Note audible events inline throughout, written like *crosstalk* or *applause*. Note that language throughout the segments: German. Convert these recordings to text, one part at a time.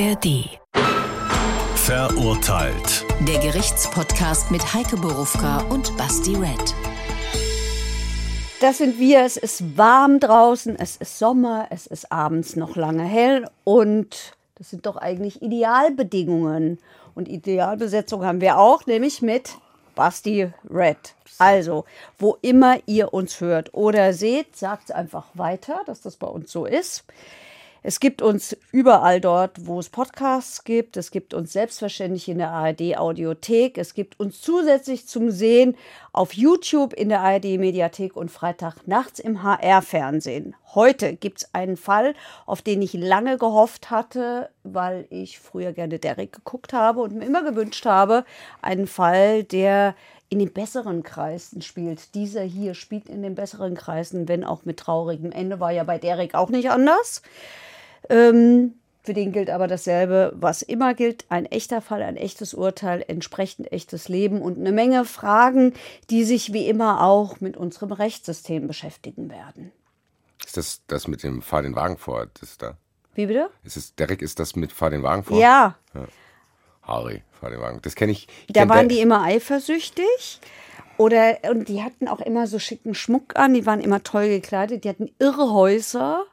ARD. Verurteilt. Der Gerichtspodcast mit Heike Borufka und Basti Red. Das sind wir. Es ist warm draußen, es ist Sommer, es ist abends noch lange hell und das sind doch eigentlich Idealbedingungen. Und Idealbesetzung haben wir auch, nämlich mit Basti Red. Also, wo immer ihr uns hört oder seht, sagt es einfach weiter, dass das bei uns so ist. Es gibt uns überall dort, wo es Podcasts gibt. Es gibt uns selbstverständlich in der ARD Audiothek. Es gibt uns zusätzlich zum Sehen auf YouTube in der ARD Mediathek und Freitag nachts im HR Fernsehen. Heute gibt es einen Fall, auf den ich lange gehofft hatte, weil ich früher gerne Derek geguckt habe und mir immer gewünscht habe, einen Fall, der in den besseren Kreisen spielt. Dieser hier spielt in den besseren Kreisen, wenn auch mit traurigem Ende, war ja bei Derek auch nicht anders. Ähm, für den gilt aber dasselbe, was immer gilt, ein echter Fall, ein echtes Urteil, entsprechend echtes Leben und eine Menge Fragen, die sich wie immer auch mit unserem Rechtssystem beschäftigen werden. Ist das das mit dem Fahr den Wagen vor? Das da? Wie bitte? Ist es, Derek, ist das mit Fahr den Wagen vor? Ja. Harry, Fahr den Wagen. Das kenne ich. ich Da kenn waren die immer eifersüchtig. Oder, und die hatten auch immer so schicken Schmuck an, die waren immer toll gekleidet, die hatten irre Häuser.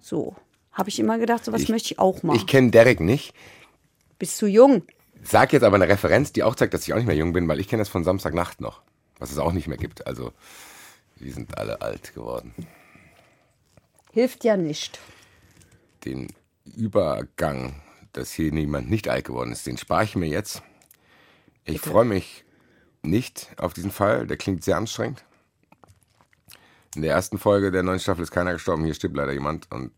So. Habe ich immer gedacht, sowas Ich- möchte ich auch machen. Ich kenne Derek nicht. Bist du jung? Sag jetzt aber eine Referenz, die auch zeigt, dass ich auch nicht mehr jung bin, weil ich kenne das von Samstagnacht noch. Was es auch nicht mehr gibt. Also, die sind alle alt geworden. Hilft ja nicht. Den Übergang, dass hier niemand nicht alt geworden ist, den spare ich mir jetzt. Ich freue mich nicht auf diesen Fall. Der klingt sehr anstrengend. In der ersten Folge der neuen Staffel ist keiner gestorben. Hier stirbt leider jemand. Und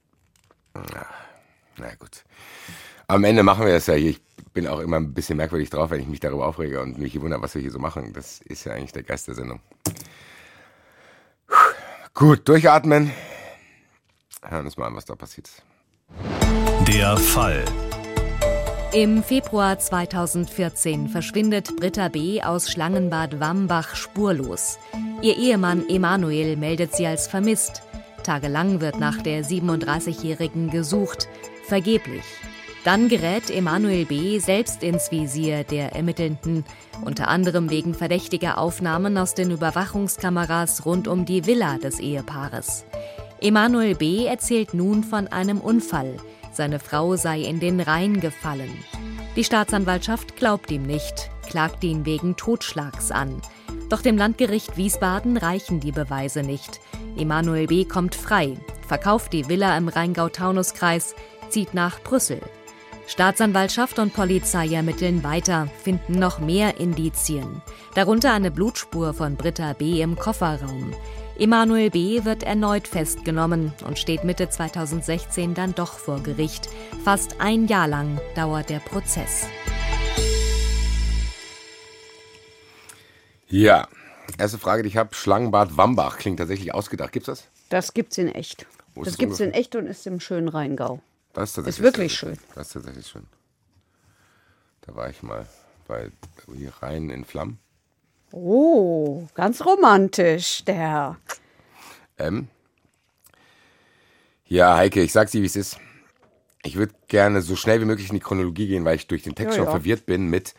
na, na gut. Am Ende machen wir das ja hier. Ich bin auch immer ein bisschen merkwürdig drauf, wenn ich mich darüber aufrege und mich wundere, was wir hier so machen. Das ist ja eigentlich der Geist der Sendung. Puh. Gut, durchatmen. Hören uns mal an, was da passiert. Der Fall. Im Februar 2014 verschwindet Britta B. aus Schlangenbad Wambach spurlos. Ihr Ehemann Emanuel meldet sie als vermisst. Tagelang wird nach der 37-Jährigen gesucht, vergeblich. Dann gerät Emanuel B. selbst ins Visier der Ermittelnden, unter anderem wegen verdächtiger Aufnahmen aus den Überwachungskameras rund um die Villa des Ehepaares. Emanuel B. erzählt nun von einem Unfall. Seine Frau sei in den Rhein gefallen. Die Staatsanwaltschaft glaubt ihm nicht, klagt ihn wegen Totschlags an. Doch dem Landgericht Wiesbaden reichen die Beweise nicht. Emanuel B. kommt frei, verkauft die Villa im Rheingau-Taunus-Kreis, zieht nach Brüssel. Staatsanwaltschaft und Polizei ermitteln weiter, finden noch mehr Indizien. Darunter eine Blutspur von Britta B. im Kofferraum. Emanuel B. wird erneut festgenommen und steht Mitte 2016 dann doch vor Gericht. Fast ein Jahr lang dauert der Prozess. Ja, erste Frage, die ich habe. Schlangenbad Wambach klingt tatsächlich ausgedacht. Gibt's das? Das gibt's in echt. Wo das es gibt's in echt und ist im schönen Rheingau. Das ist, tatsächlich Ist wirklich schön. Das ist tatsächlich schön. Da war ich mal bei hier rein in Flammen. Oh, ganz romantisch, der Herr. Ähm. Ja, Heike, ich sag's dir, wie es ist. Ich würde gerne so schnell wie möglich in die Chronologie gehen, weil ich durch den Text Ja, schon ja. verwirrt bin mit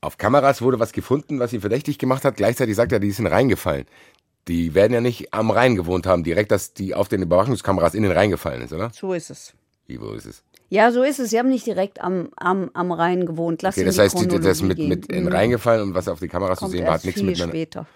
auf Kameras wurde was gefunden, was ihn verdächtig gemacht hat. Gleichzeitig sagt er, die ist in den Rhein gefallen. Die werden ja nicht am Rhein gewohnt haben, direkt, dass die auf den Überwachungskameras in den Rhein gefallen ist, oder? So ist es. Wie, wo ist es? Ja, so ist es. Sie haben nicht direkt am, am, am Rhein gewohnt. Lass Okay, das heißt, die, das mit, mit in den. Rhein gefallen und was auf die Kameras Kommt zu sehen war, hat nichts miteinander. später.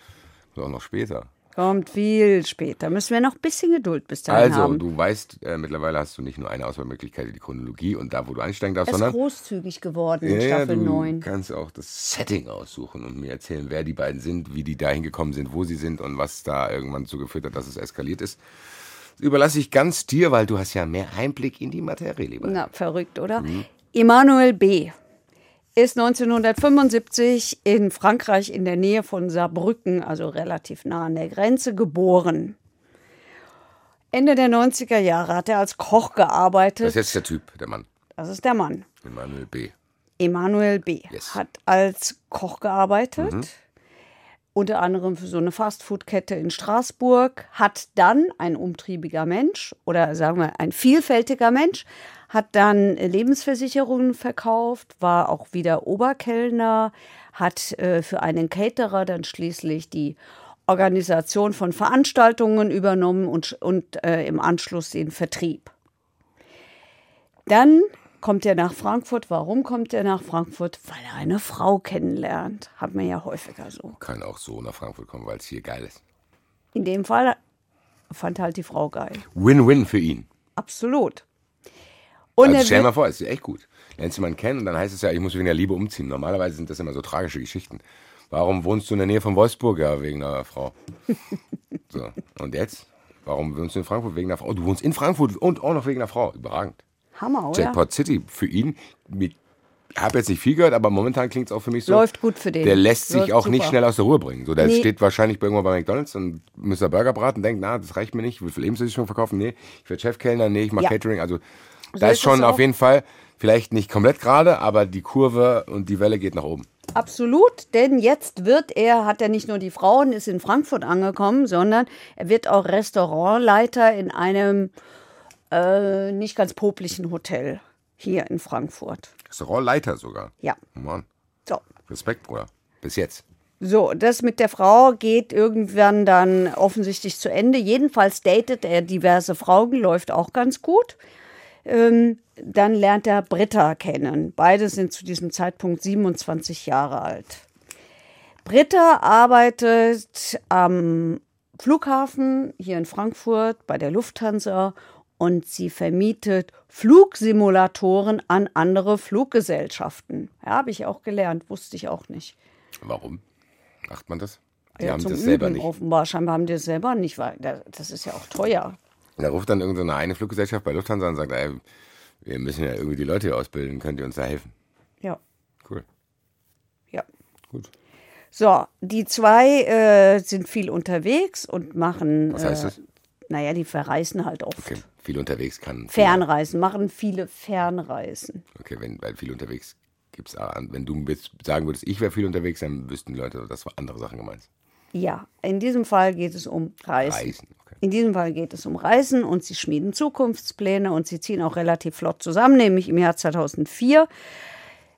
Auch noch später. Kommt viel später. Müssen wir noch ein bisschen Geduld bis dahin Also, haben. du weißt, äh, mittlerweile hast du nicht nur eine Auswahlmöglichkeit, die Chronologie und da, wo du einsteigen darfst, ist sondern großzügig geworden in Ja, Staffel du 9. kannst auch das Setting aussuchen und mir erzählen, wer die beiden sind, wie die da hingekommen sind, wo sie sind und was da irgendwann zu geführt hat, dass es eskaliert ist. Das überlasse ich ganz dir, weil du hast ja mehr Einblick in die Materie, lieber. Na, verrückt, oder? Mhm. Emanuel B. ist 1975 in Frankreich in der Nähe von Saarbrücken, also relativ nah an der Grenze, geboren. Ende der 90er Jahre hat er als Koch Das gearbeitet. ist jetzt der Typ, der Mann. Das ist der Mann. Emanuel B. Emanuel B. Yes. hat als Koch gearbeitet. unter anderem für so eine Fastfood-Kette in Straßburg, hat dann ein umtriebiger Mensch oder sagen wir ein vielfältiger Mensch, hat dann Lebensversicherungen verkauft, war auch wieder Oberkellner, hat äh, für einen Caterer dann schließlich die Organisation von Veranstaltungen übernommen und, und äh, im Anschluss den Vertrieb. Dann kommt er nach Frankfurt. Warum kommt er nach Frankfurt? Weil er eine Frau kennenlernt. Hat man ja häufiger so. Kann auch so nach Frankfurt kommen, weil es hier geil ist. In dem Fall fand halt die Frau geil. Win-win für ihn. Absolut. Und also stell dir mal vor, es ist echt gut. Lernst jemanden kennen und dann heißt es ja, ich muss wegen der Liebe umziehen. Normalerweise sind das immer so tragische Geschichten. Warum wohnst du in der Nähe von Wolfsburg? Ja, wegen einer Frau. *laughs* So. Und jetzt? Warum wohnst du in Frankfurt? Wegen einer Frau. Oh, du wohnst in Frankfurt und auch noch wegen einer Frau. Überragend. Hammer, oder? Jackpot City für ihn. Ich habe jetzt nicht viel gehört, aber momentan klingt es auch für mich so. Läuft gut für den. Der lässt sich Läuft auch nicht super. schnell aus der Ruhe bringen. So, der Nee. steht wahrscheinlich irgendwann bei McDonalds und Mr. Burger braten, denkt, na, das reicht mir nicht, ich will für Lebensversicherung verkaufen, nee, ich werde Chefkellner, nee, ich mache Ja. Catering. Also So da ist ist schon auf jeden Fall, vielleicht nicht komplett gerade, aber die Kurve und die Welle geht nach oben. Absolut, denn jetzt wird er, hat er nicht nur die Frau und ist in Frankfurt angekommen, sondern er wird auch Restaurantleiter in einem äh, nicht ganz poplichen Hotel hier in Frankfurt. Restaurantleiter sogar. Ja, Mann, so. Respekt, Bruder. Bis jetzt. So, das mit der Frau geht irgendwann dann offensichtlich zu Ende. Jedenfalls datet er diverse Frauen, läuft auch ganz gut. Ähm, dann lernt er Britta kennen. Beide sind zu diesem Zeitpunkt 27 Jahre alt. Britta arbeitet am Flughafen hier in Frankfurt bei der Lufthansa und sie vermietet Flugsimulatoren an andere Fluggesellschaften. Ja, habe ich auch gelernt, wusste ich auch nicht. Warum? Macht man das? Die Ja, haben das selber Üben nicht. offenbar. Scheinbar haben die das selber nicht, weil da- das ist ja auch teuer. Da ruft dann irgendeine eine Fluggesellschaft bei Lufthansa und sagt, ey, wir müssen ja irgendwie die Leute hier ausbilden, könnt ihr uns da helfen? Ja, Cool, ja. gut. So, die zwei äh, sind viel unterwegs und machen. Was heißt äh, das? Naja, die verreisen halt oft. Okay, viel unterwegs kann. Fernreisen, machen viele Fernreisen. Okay, wenn, weil viel unterwegs gibt's an. Wenn du jetzt sagen würdest, ich wäre viel unterwegs, dann wüssten die Leute, dass war andere Sachen gemeint. Ja, in diesem Fall geht es um Reisen. Reisen, okay. In diesem Fall geht es um Reisen und sie schmieden Zukunftspläne und sie ziehen auch relativ flott zusammen, nämlich im Jahr 2004.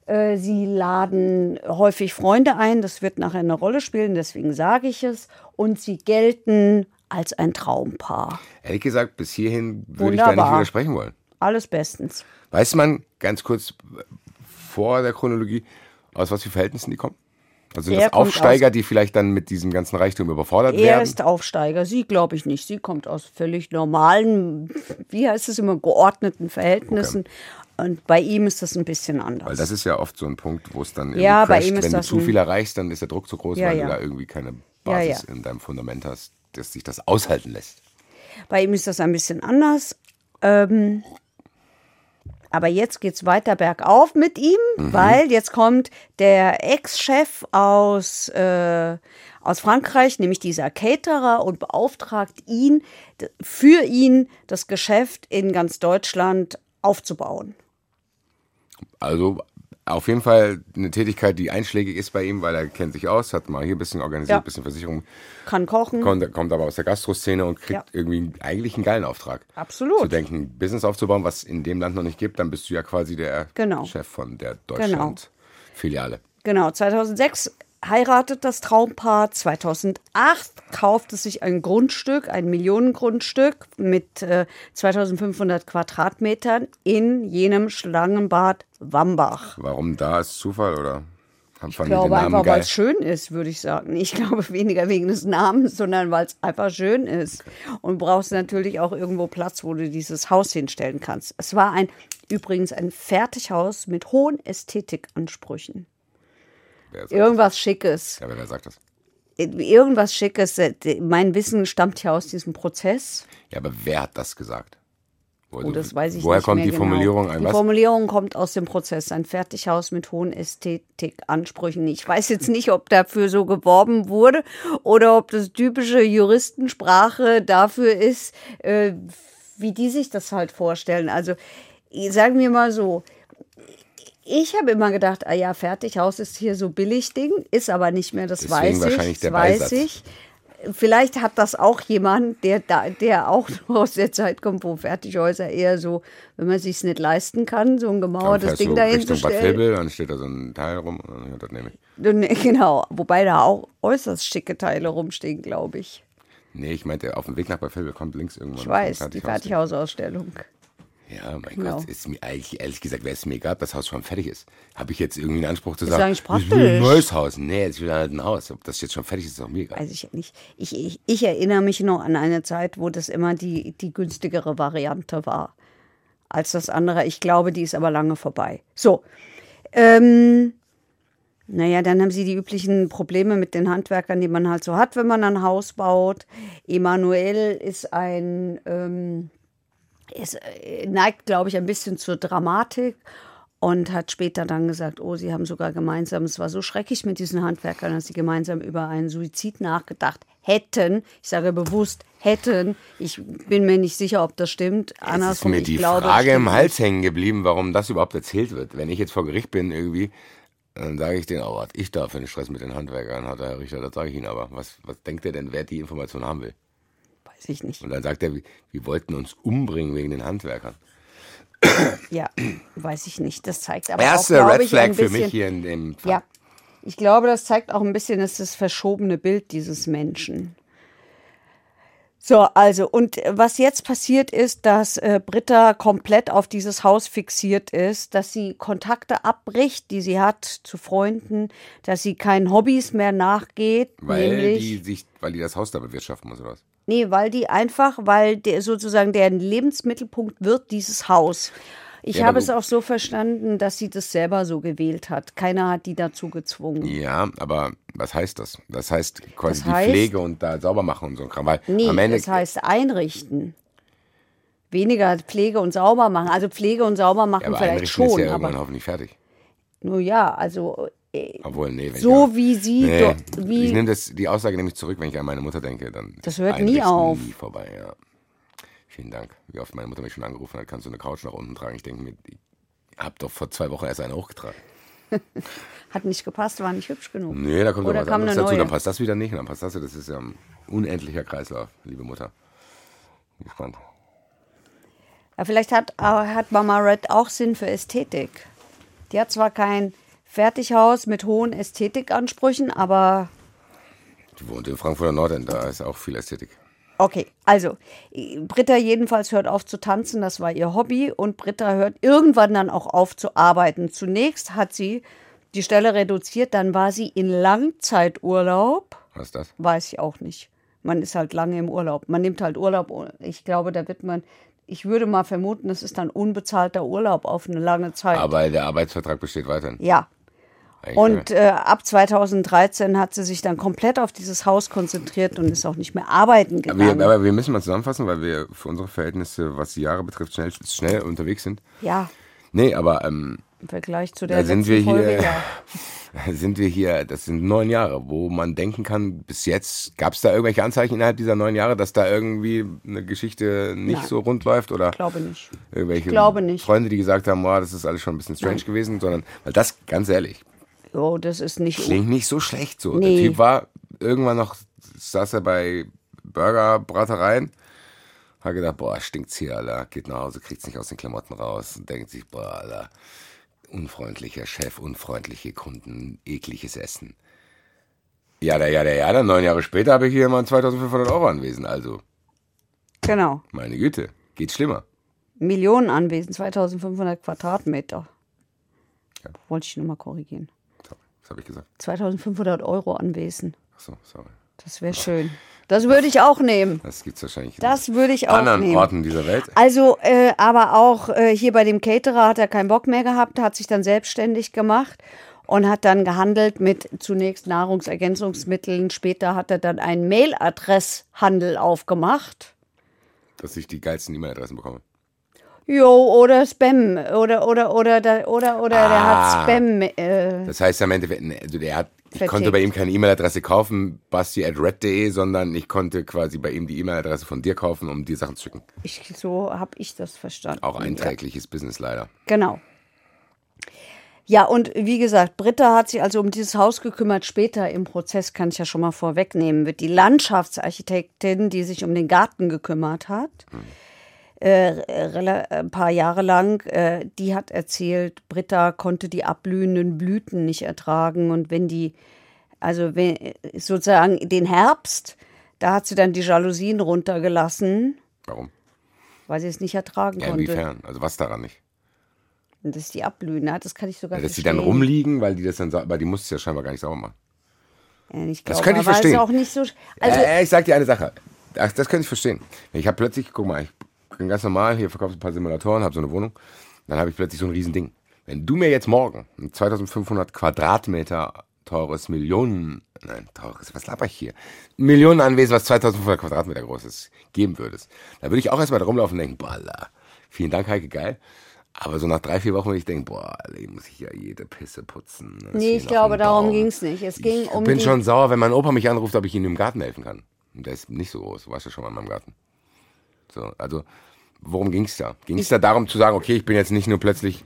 Äh, Sie laden häufig Freunde ein, das wird nachher eine Rolle spielen, deswegen sage ich es. Und sie gelten als ein Traumpaar. Ehrlich gesagt, bis hierhin würde ich da nicht Wunderbar. widersprechen wollen. Alles bestens. Weiß man ganz kurz vor der Chronologie, aus was für Verhältnissen die kommen? Also sind Er das Aufsteiger, die vielleicht dann mit diesem ganzen Reichtum überfordert Er werden? ist Aufsteiger, sie glaube ich nicht. Sie kommt aus völlig normalen, wie heißt es immer, geordneten Verhältnissen. Und bei ihm ist das ein bisschen anders. Weil das ist ja oft so ein Punkt, wo es dann irgendwie Ja, bei crasht. ihm ist Wenn du zu viel erreichst, dann ist der Druck zu groß, Ja, weil ja. du da irgendwie keine Basis in deinem Fundament hast, dass sich das aushalten lässt. Bei ihm ist das ein bisschen anders. Ähm, aber jetzt geht es weiter bergauf mit ihm, weil jetzt kommt der Ex-Chef aus, äh, aus Frankreich, nämlich dieser Caterer, und beauftragt ihn, für ihn das Geschäft in ganz Deutschland aufzubauen. Also auf jeden Fall eine Tätigkeit, die einschlägig ist bei ihm, weil er kennt sich aus, hat mal hier ein bisschen organisiert, Ja. ein bisschen Versicherung, Kann kochen. kommt, kommt aber aus der Gastroszene und kriegt Ja. irgendwie eigentlich einen geilen Auftrag. Absolut. Zu denken, Business aufzubauen, was in dem Land noch nicht gibt, dann bist du ja quasi der Genau. Chef von der Deutschland-Filiale. Genau, 2006 heiratet das Traumpaar. 2008 kauft es sich ein Grundstück, ein Millionengrundstück mit äh, 2500 Quadratmetern in jenem Schlangenbad Wambach. Warum da ist Zufall oder Ich glaube einfach, weil es schön ist, würde ich sagen. Ich glaube weniger wegen des Namens, sondern weil es einfach schön ist. Und brauchst natürlich auch irgendwo Platz, wo du dieses Haus hinstellen kannst. Es war ein übrigens ein Fertighaus mit hohen Ästhetikansprüchen. Irgendwas Schickes. Ja, aber wer sagt das? irgendwas Schickes. Mein Wissen stammt ja aus diesem Prozess. Ja, aber wer hat das gesagt? Oh, das weiß ich woher nicht kommt die genau. Formulierung? Ein Die was? Formulierung kommt aus dem Prozess. Ein Fertighaus mit hohen Ästhetikansprüchen. Ich weiß jetzt nicht, ob dafür so geworben wurde oder ob das typische Juristensprache dafür ist, äh, wie die sich das halt vorstellen. Also sagen wir mal so, Ich habe immer gedacht, ah ja, Fertighaus ist hier so billig Ding, ist aber nicht mehr, das Deswegen weiß wahrscheinlich ich. der das weiß Beisatz. ich. Vielleicht hat das auch jemand, der, der auch *laughs* aus der Zeit kommt, wo Fertighäuser eher so, wenn man sich nicht leisten kann, so ein gemauertes fährst Ding du dahin zu Richtung Bad stellen. Vilbel, dann steht da so ein Teil rum. und Ja, das nehme ich. Nee, *laughs* Genau, wobei da auch äußerst schicke Teile rumstehen, glaube ich. Nee, ich meinte, auf dem Weg nach Bad Vilbel kommt links irgendwann. Ich weiß, die Fertighaus. Fertighausausstellung. Ja, mein Genau. Gott, ist mir eigentlich, ehrlich gesagt, wäre es mir egal, ob das Haus schon fertig ist. Habe ich jetzt irgendwie einen Anspruch zu Ist sagen, eigentlich ich will ein neues Haus. Nee, ich will halt ein Haus. Ob das jetzt schon fertig ist, ist auch mir egal. Weiß ich nicht. Ich, ich, ich erinnere mich noch an eine Zeit, wo das immer die, die günstigere Variante war als das andere. Ich glaube, die ist aber lange vorbei. So. Ähm, naja, dann haben sie die üblichen Probleme mit den Handwerkern, die man halt so hat, wenn man ein Haus baut. Emanuel ist ein, ähm, ist, äh, neigt, glaube ich, ein bisschen zur Dramatik und hat später dann gesagt, oh, sie haben sogar gemeinsam, es war so schrecklich mit diesen Handwerkern, dass sie gemeinsam über einen Suizid nachgedacht hätten. Ich sage bewusst hätten. Ich bin mir nicht sicher, ob das stimmt. Es ist mir die glaube, es Frage im Hals hängen geblieben, warum das überhaupt erzählt wird. Wenn ich jetzt vor Gericht bin irgendwie, dann sage ich denen, oh, was ich da für einen Stress mit den Handwerkern hatte, Herr Richter, das sage ich Ihnen aber. Was, was denkt er denn, wer die Information haben will? Weiß ich nicht. Und dann sagt er, wir, wir wollten uns umbringen wegen den Handwerkern. Ja, weiß ich nicht. Das zeigt aber Erste auch, glaube Red ich, Flag ein für bisschen, mich hier in dem Fall. Ja, ich glaube, das zeigt auch ein bisschen das, das verschobene Bild dieses Menschen. So, also, und was jetzt passiert ist, dass äh, Britta komplett auf dieses Haus fixiert ist, dass sie Kontakte abbricht, die sie hat zu Freunden, dass sie keinen Hobbys mehr nachgeht, Weil die sich, weil die das Haus da bewirtschaften muss oder was? Nee, weil die einfach, weil der sozusagen der Lebensmittelpunkt wird dieses Haus. Ich Ja, habe es auch so verstanden, dass sie das selber so gewählt hat. Keiner hat die dazu gezwungen. Ja, aber was heißt das? Das heißt quasi Das heißt- die Pflege und da sauber machen und so ein Kram. Weil Nee, am Ende das heißt einrichten. Weniger Pflege und sauber machen. Also Pflege und sauber ja, machen aber vielleicht einrichten ist schon, ja irgendwann aber hoffentlich fertig. nur ja, also Obwohl, nee, wenn so ich, wie sie, nee, do, ich wie nehme das die Aussage nämlich zurück, wenn ich an meine Mutter denke, dann Das hört nie auf. Nie vorbei, ja. Vielen Dank. Wie oft meine Mutter mich schon angerufen hat, kannst du eine Couch nach unten tragen? Ich denke mir, ich hab doch vor zwei Wochen erst eine hochgetragen. *laughs* hat nicht gepasst, war nicht hübsch genug. Nee, da kommt Oder was kam anderes dazu, neue? dann passt das wieder nicht und dann passt das. Das ist ja ein unendlicher Kreislauf, liebe Mutter. Bin gespannt. Ja, vielleicht hat, äh, hat Mama Red auch Sinn für Ästhetik. Die hat zwar kein Fertighaus mit hohen Ästhetikansprüchen, aber Die wohnt in Frankfurter Nordend, da ist auch viel Ästhetik. Okay, also Britta jedenfalls hört auf zu tanzen, das war ihr Hobby und Britta hört irgendwann dann auch auf zu arbeiten. Zunächst hat sie die Stelle reduziert, dann war sie in Langzeiturlaub, Was ist das? weiß ich auch nicht. Man ist halt lange im Urlaub. Man nimmt halt Urlaub. Ich glaube, da wird man, ich würde mal vermuten, das ist dann unbezahlter Urlaub auf eine lange Zeit. Aber der Arbeitsvertrag besteht weiterhin. ja. Und äh, ab 2013 hat sie sich dann komplett auf dieses Haus konzentriert und ist auch nicht mehr arbeiten aber, gegangen. wir, aber wir müssen mal zusammenfassen, weil wir für unsere Verhältnisse, was die Jahre betrifft, schnell, schnell unterwegs sind. ja, Nee, aber ähm, im Vergleich zu der da sind letzten wir Folge, hier, *laughs* sind wir hier, das sind neun Jahre, wo man denken kann, bis jetzt, gab es da irgendwelche Anzeichen innerhalb dieser neun Jahre, dass da irgendwie eine Geschichte nicht Nein. so rund läuft oder Glaube nicht. irgendwelche glaube nicht. Freunde, die gesagt haben, boah, das ist alles schon ein bisschen strange gewesen, sondern, weil das, ganz ehrlich, Oh, das ist nicht. klingt nicht so schlecht so. Nee. Der Typ war irgendwann noch, saß er bei Burgerbratereien, hat gedacht, boah, stinkt's hier, Alter. Geht nach Hause, kriegt's nicht aus den Klamotten raus und denkt sich, boah, Alter, unfreundlicher Chef, unfreundliche Kunden, ekliges Essen. Ja, da, ja, da, ja, dann neun Jahre später habe ich hier mal 2500 Euro anwesend, also, Genau. meine Güte, geht schlimmer. Millionen Anwesen, 2500 Quadratmeter. Ja. Wollte ich nur mal korrigieren. Was habe ich gesagt? 2500 Euro Anwesen. Achso, sorry. Das wäre schön. Das würde ich auch nehmen. Das gibt's wahrscheinlich Das würde ich in auch anderen nehmen. Orten dieser Welt. Also, äh, aber auch äh, hier bei dem Caterer hat er keinen Bock mehr gehabt, hat sich dann selbstständig gemacht und hat dann gehandelt mit zunächst Nahrungsergänzungsmitteln. Später hat er dann einen Mailadresshandel aufgemacht. Dass ich die geilsten E-Mail-Adressen bekomme. Jo, oder Spam. Oder, oder, oder, der, oder, oder der Ah. hat Spam. Äh, Das heißt am ne, also der hat, ich Vertickt. konnte bei ihm keine E-Mail-Adresse kaufen, basti at red.de, sondern ich konnte quasi bei ihm die E-Mail-Adresse von dir kaufen, um dir Sachen zu schicken. ich, so habe ich das verstanden. Auch Ja. einträgliches Business leider. Genau. Ja, und wie gesagt, Britta hat sich also um dieses Haus gekümmert. Später im Prozess, kann ich ja schon mal vorwegnehmen, wird die Landschaftsarchitektin, die sich um den Garten gekümmert hat, äh, ein paar Jahre lang, äh, die hat erzählt, Britta konnte die abblühenden Blüten nicht ertragen. Und wenn die, also wenn, sozusagen den Herbst, da hat sie dann die Jalousien runtergelassen, Warum? weil sie es nicht ertragen Ja, konnte. inwiefern? Also was daran nicht? Und das ist die Abblühen, ne? das kann ich sogar Ja, dass die verstehen. dann rumliegen, weil die das dann, aber die muss es ja scheinbar gar nicht sauber machen. Ja, ich Das glaube, könnte ich verstehen. Ist auch nicht so, also, äh, ich sag dir eine Sache. Ach, das könnte ich verstehen. Ich habe plötzlich, guck mal, ich ganz normal, hier verkaufe ein paar Simulatoren, habe so eine Wohnung. Dann habe ich plötzlich so ein Riesending. Wenn du mir jetzt morgen ein 2500 Quadratmeter teures Millionen, nein, teures, was laber ich hier? Millionenanwesen, was 2500 Quadratmeter groß ist, geben würdest, dann würde ich auch erstmal da rumlaufen und denken, boah, vielen Dank, Heike, geil. Aber so nach drei, vier Wochen würde ich denken, boah, Alter, muss ich ja jede Pisse putzen. Das Nee, ich glaube, darum Baum. ging's nicht. Es ging ich um bin die- schon sauer, wenn mein Opa mich anruft, ob ich ihm im Garten helfen kann. Und der ist nicht so groß, du warst ja schon mal in meinem Garten. So, also, worum ging's da? Ging es da darum zu sagen, okay, ich bin jetzt nicht nur plötzlich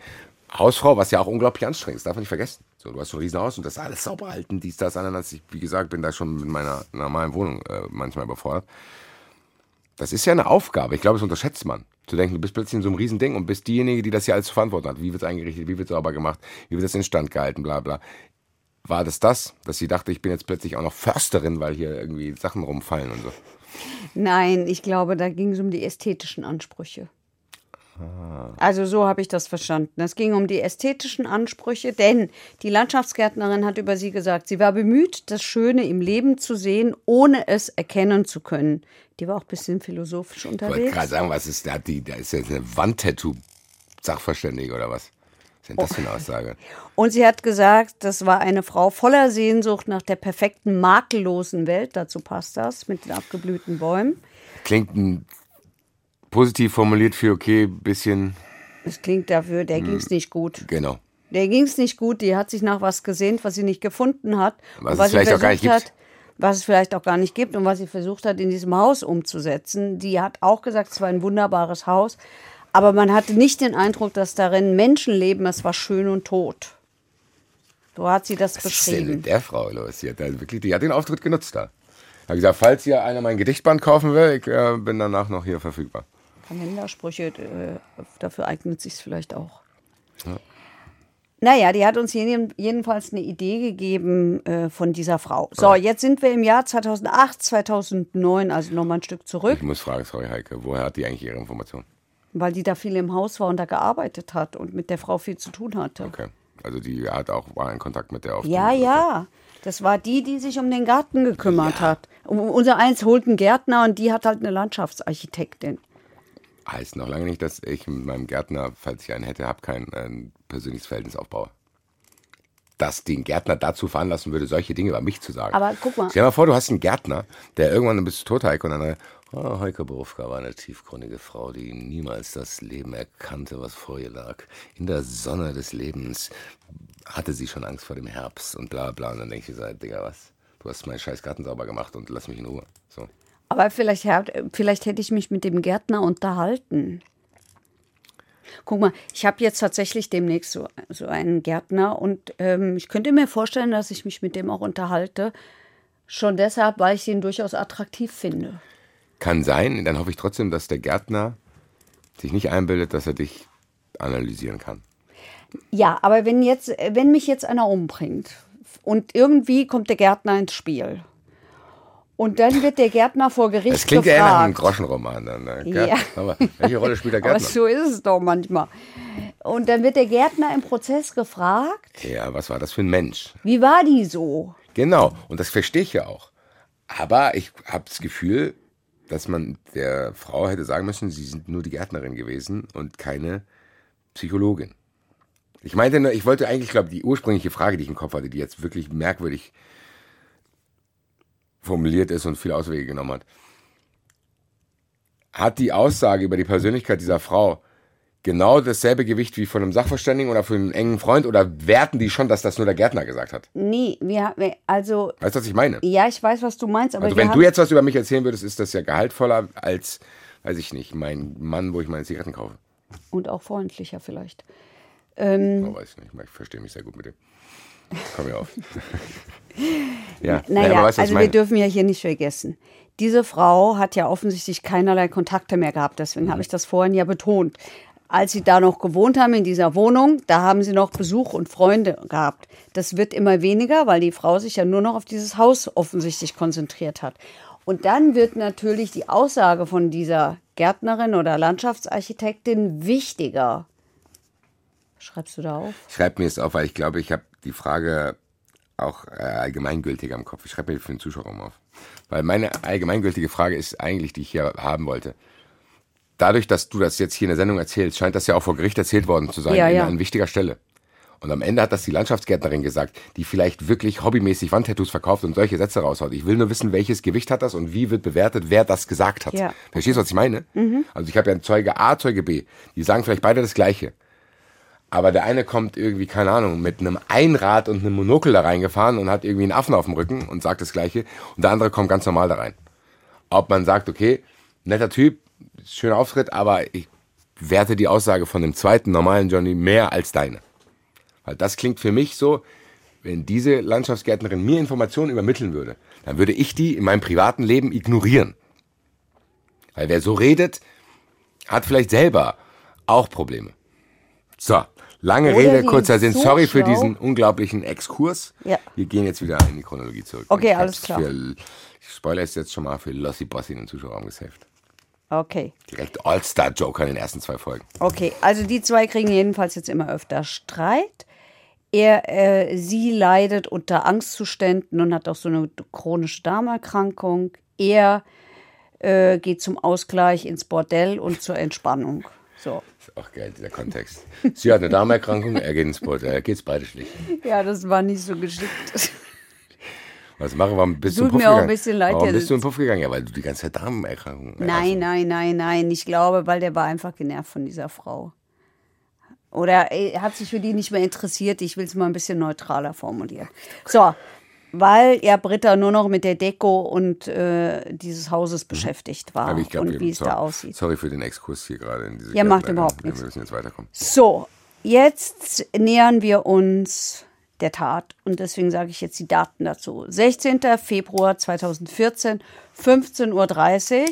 Hausfrau, was ja auch unglaublich anstrengend ist, darf man nicht vergessen. So, du hast so ein Riesenhaus und das alles sauber halten, dies, das, Ananas. Ich, wie gesagt, bin da schon mit meiner normalen Wohnung äh, manchmal überfordert. Das ist ja eine Aufgabe. Ich glaube, das unterschätzt man. Zu denken, du bist plötzlich in so einem Riesending und bist diejenige, die das hier alles zu verantworten hat. Wie wird es eingerichtet, wie wird es sauber gemacht, wie wird es instand gehalten, bla bla. War das das, dass sie dachte, ich bin jetzt plötzlich auch noch Försterin, weil hier irgendwie Sachen rumfallen und so? Nein, ich glaube, da ging es um die ästhetischen Ansprüche. Ah. Also so habe ich das verstanden. Es ging um die ästhetischen Ansprüche, denn die Landschaftsgärtnerin hat über sie gesagt, sie war bemüht, das Schöne im Leben zu sehen, ohne es erkennen zu können. Die war auch ein bisschen philosophisch Ich wollte unterwegs. gerade sagen, was ist da? Die, da ist jetzt eine Wandtattoo-Sachverständige oder was? Was denn das für eine Aussage? Und sie hat gesagt, das war eine Frau voller Sehnsucht nach der perfekten, makellosen Welt. Dazu passt das mit den abgeblühten Bäumen. Klingt ein, positiv formuliert für okay, bisschen, Es klingt dafür, der Hm. ging es nicht gut. genau. Der ging es nicht gut. Die hat sich nach was gesehnt, was sie nicht gefunden hat. Was und es vielleicht sie auch gar nicht versucht gibt. hat, was es vielleicht auch gar nicht gibt und was sie versucht hat, in diesem Haus umzusetzen. Die hat auch gesagt, es war ein wunderbares Haus. Aber man hatte nicht den Eindruck, dass darin Menschen leben. Es war schön und tot. So hat sie das Was ist denn beschrieben. mit der Frau los? Die hat, wirklich, die hat den Auftritt genutzt da. Hat gesagt, falls ihr einer mein Gedichtband kaufen will, ich äh, bin danach noch hier verfügbar. Kalendersprüche, äh, dafür eignet sich vielleicht auch. Naja, die hat uns jeden, jedenfalls eine Idee gegeben äh, von dieser Frau. So, jetzt sind wir im Jahr 2008, 2009, also nochmal ein Stück zurück, Ich muss fragen, sorry Heike, woher hat die eigentlich ihre Information? Weil die da viel im Haus war und da gearbeitet hat und mit der Frau viel zu tun hatte. Okay. Also die hat auch, war in Kontakt mit der auf Ja, ja. Das war die, die sich um den Garten gekümmert hat. Um, unser eins holt einen Gärtner und die hat halt eine Landschaftsarchitektin. Heißt noch lange nicht, dass ich mit meinem Gärtner, falls ich einen hätte, habe kein ähm, persönliches Verhältnis aufbaue. Dass den Gärtner dazu veranlassen würde, solche Dinge über mich zu sagen. Aber guck mal. Stell dir mal vor, du hast einen Gärtner, der irgendwann, dann bist du tot, Heike, und dann, oh, Heike Berufka war eine tiefgründige Frau, die niemals das Leben erkannte, was vor ihr lag. In der Sonne des Lebens hatte sie schon Angst vor dem Herbst und bla bla. Und dann denke ich so, Digga, was? Du hast meinen scheiß Garten sauber gemacht und lass mich in Ruhe. So. Aber vielleicht, vielleicht hätte ich mich mit dem Gärtner unterhalten. Guck mal, ich habe jetzt tatsächlich demnächst so, so einen Gärtner und ähm, ich könnte mir vorstellen, dass ich mich mit dem auch unterhalte. Schon deshalb, weil ich ihn durchaus attraktiv finde. Kann sein, dann hoffe ich trotzdem, dass der Gärtner sich nicht einbildet, dass er dich analysieren kann. Ja, aber wenn, jetzt, wenn mich jetzt einer umbringt und irgendwie kommt der Gärtner ins Spiel und dann wird der Gärtner vor Gericht Das klingt eher nach einem gefragt. Groschenroman. Dann, ne? Ja. Aber welche Rolle spielt der Aber Gärtner? so ist es doch manchmal. Und dann wird der Gärtner im Prozess gefragt, Ja, was war das für ein Mensch? wie war die so? Genau, und das verstehe ich ja auch. Aber ich habe das Gefühl, dass man der Frau hätte sagen müssen, sie sind nur die Gärtnerin gewesen und keine Psychologin. Ich meinte nur, ich wollte eigentlich, glaube die ursprüngliche Frage, die ich im Kopf hatte, die jetzt wirklich merkwürdig formuliert ist und viele Auswege genommen hat. Hat die Aussage über die Persönlichkeit dieser Frau genau dasselbe Gewicht wie von einem Sachverständigen oder für einen engen Freund oder werten die schon, dass das nur der Gärtner gesagt hat? Nee, wir, also, Weißt du, was ich meine? ja, ich weiß, was du meinst, aber Also wenn du jetzt was über mich erzählen würdest, ist das ja gehaltvoller als, weiß ich nicht, mein Mann, wo ich meine Zigaretten kaufe. und auch freundlicher vielleicht. Ähm, Oh, weiß ich nicht, ich verstehe mich sehr gut mit dem. Komm mir auf. *laughs* ja, Naja, aber weißt also wir dürfen ja hier nicht vergessen. Diese Frau hat ja offensichtlich keinerlei Kontakte mehr gehabt. Deswegen Mhm. habe ich das vorhin ja betont. Als sie da noch gewohnt haben in dieser Wohnung, da haben sie noch Besuch und Freunde gehabt. Das wird immer weniger, weil die Frau sich ja nur noch auf dieses Haus offensichtlich konzentriert hat. Und dann wird natürlich die Aussage von dieser Gärtnerin oder Landschaftsarchitektin wichtiger. Schreibst du da auf? Ich schreibe mir es auf, weil ich glaube, ich habe die Frage auch äh, allgemeingültiger im Kopf. Ich schreibe mir für den Zuschauer mal auf. Weil meine allgemeingültige Frage ist eigentlich, die ich hier haben wollte. Dadurch, dass du das jetzt hier in der Sendung erzählst, scheint das ja auch vor Gericht erzählt worden zu sein, Ja, ja. an wichtiger Stelle. Und am Ende hat das die Landschaftsgärtnerin gesagt, die vielleicht wirklich hobbymäßig Wandtattoos verkauft und solche Sätze raushaut. Ich will nur wissen, welches Gewicht hat das und wie wird bewertet, wer das gesagt hat. Ja. Verstehst du, was ich meine? Also ich habe ja einen Zeuge A, Zeuge B. Die sagen vielleicht beide das Gleiche. Aber der eine kommt irgendwie, keine Ahnung, mit einem Einrad und einem Monokel da reingefahren und hat irgendwie einen Affen auf dem Rücken und sagt das Gleiche. Und der andere kommt ganz normal da rein. Ob man sagt, okay, netter Typ, schöner Auftritt, aber ich werte die Aussage von dem zweiten normalen Johnny mehr als deine. Weil das klingt für mich so, wenn diese Landschaftsgärtnerin mir Informationen übermitteln würde, dann würde ich die in meinem privaten Leben ignorieren. Weil wer so redet, hat vielleicht selber auch Probleme. So, lange Oder Rede, kurzer Sinn. so Sorry für diesen unglaublichen Exkurs. Ja. Wir gehen jetzt wieder in die Chronologie zurück. Okay, alles klar. Für, ich spoilere es jetzt schon mal für Lossi Bossi in den Zuschauerraum gesaved. Okay. Direkt All-Star-Joker in den ersten zwei Folgen. Okay, also die zwei kriegen jedenfalls jetzt immer öfter Streit. Er, äh, sie leidet unter Angstzuständen und hat auch so eine chronische Darmerkrankung. Er äh, geht zum Ausgleich ins Bordell und zur Entspannung. So. Ist auch geil, dieser Kontext. Sie hat eine Darmerkrankung, er geht ins Sport. Er geht's beide schlecht. Ja, das war nicht so geschickt. Was machen wir? Bist du Tut Puff mir auch ein bisschen leid, Warum bist du sitzt- Puff gegangen? Ja, weil du die ganze Zeit Darmerkrankung Nein, nein, nein, nein. Ich glaube, weil der war einfach genervt von dieser Frau. Oder er hat sich für die nicht mehr interessiert. Ich will es mal ein bisschen neutraler formulieren. So, weil ja Britta nur noch mit der Deko und äh, dieses Hauses beschäftigt war Aber ich glaub, und wie es da aussieht. Sorry für den Exkurs hier gerade in diese Ja, macht Gärtnerei. überhaupt nichts. Wir müssen jetzt weiterkommen. So, jetzt nähern wir uns der Tat und deswegen sage ich jetzt die Daten dazu. 16. Februar 2014, 15.30 Uhr.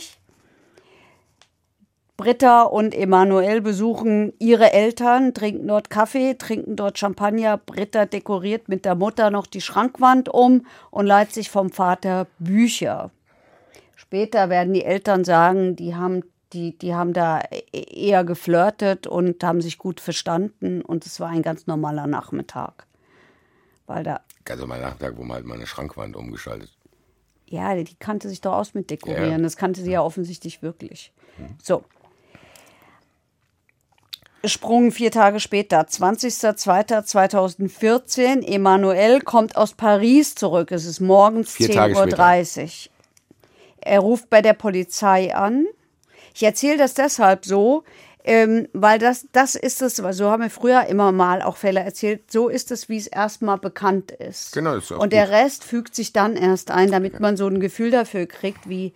Britta und Emanuel besuchen ihre Eltern, trinken dort Kaffee, trinken dort Champagner. Britta dekoriert mit der Mutter noch die Schrankwand um und leiht sich vom Vater Bücher. Später werden die Eltern sagen, die haben, die, die haben da e- eher geflirtet und haben sich gut verstanden und es war ein ganz normaler Nachmittag. Weil da, Also mein Nachmittag, wo man halt meine Schrankwand umgestaltet. ja, die kannte sich doch aus mit Dekorieren. Ja. Das kannte sie ja offensichtlich wirklich. So. Sprung vier Tage später, 20.02.2014. Emanuel kommt aus Paris zurück. Es ist morgens Vier Tage 10.30 Uhr. Er ruft bei der Polizei an. Ich erzähle das deshalb so, ähm, weil das, das ist es, so haben wir früher immer mal auch Fälle erzählt, so ist es, wie es erstmal bekannt ist. Genau, ist auch Und der gut. Rest fügt sich dann erst ein, damit man so ein Gefühl dafür kriegt, wie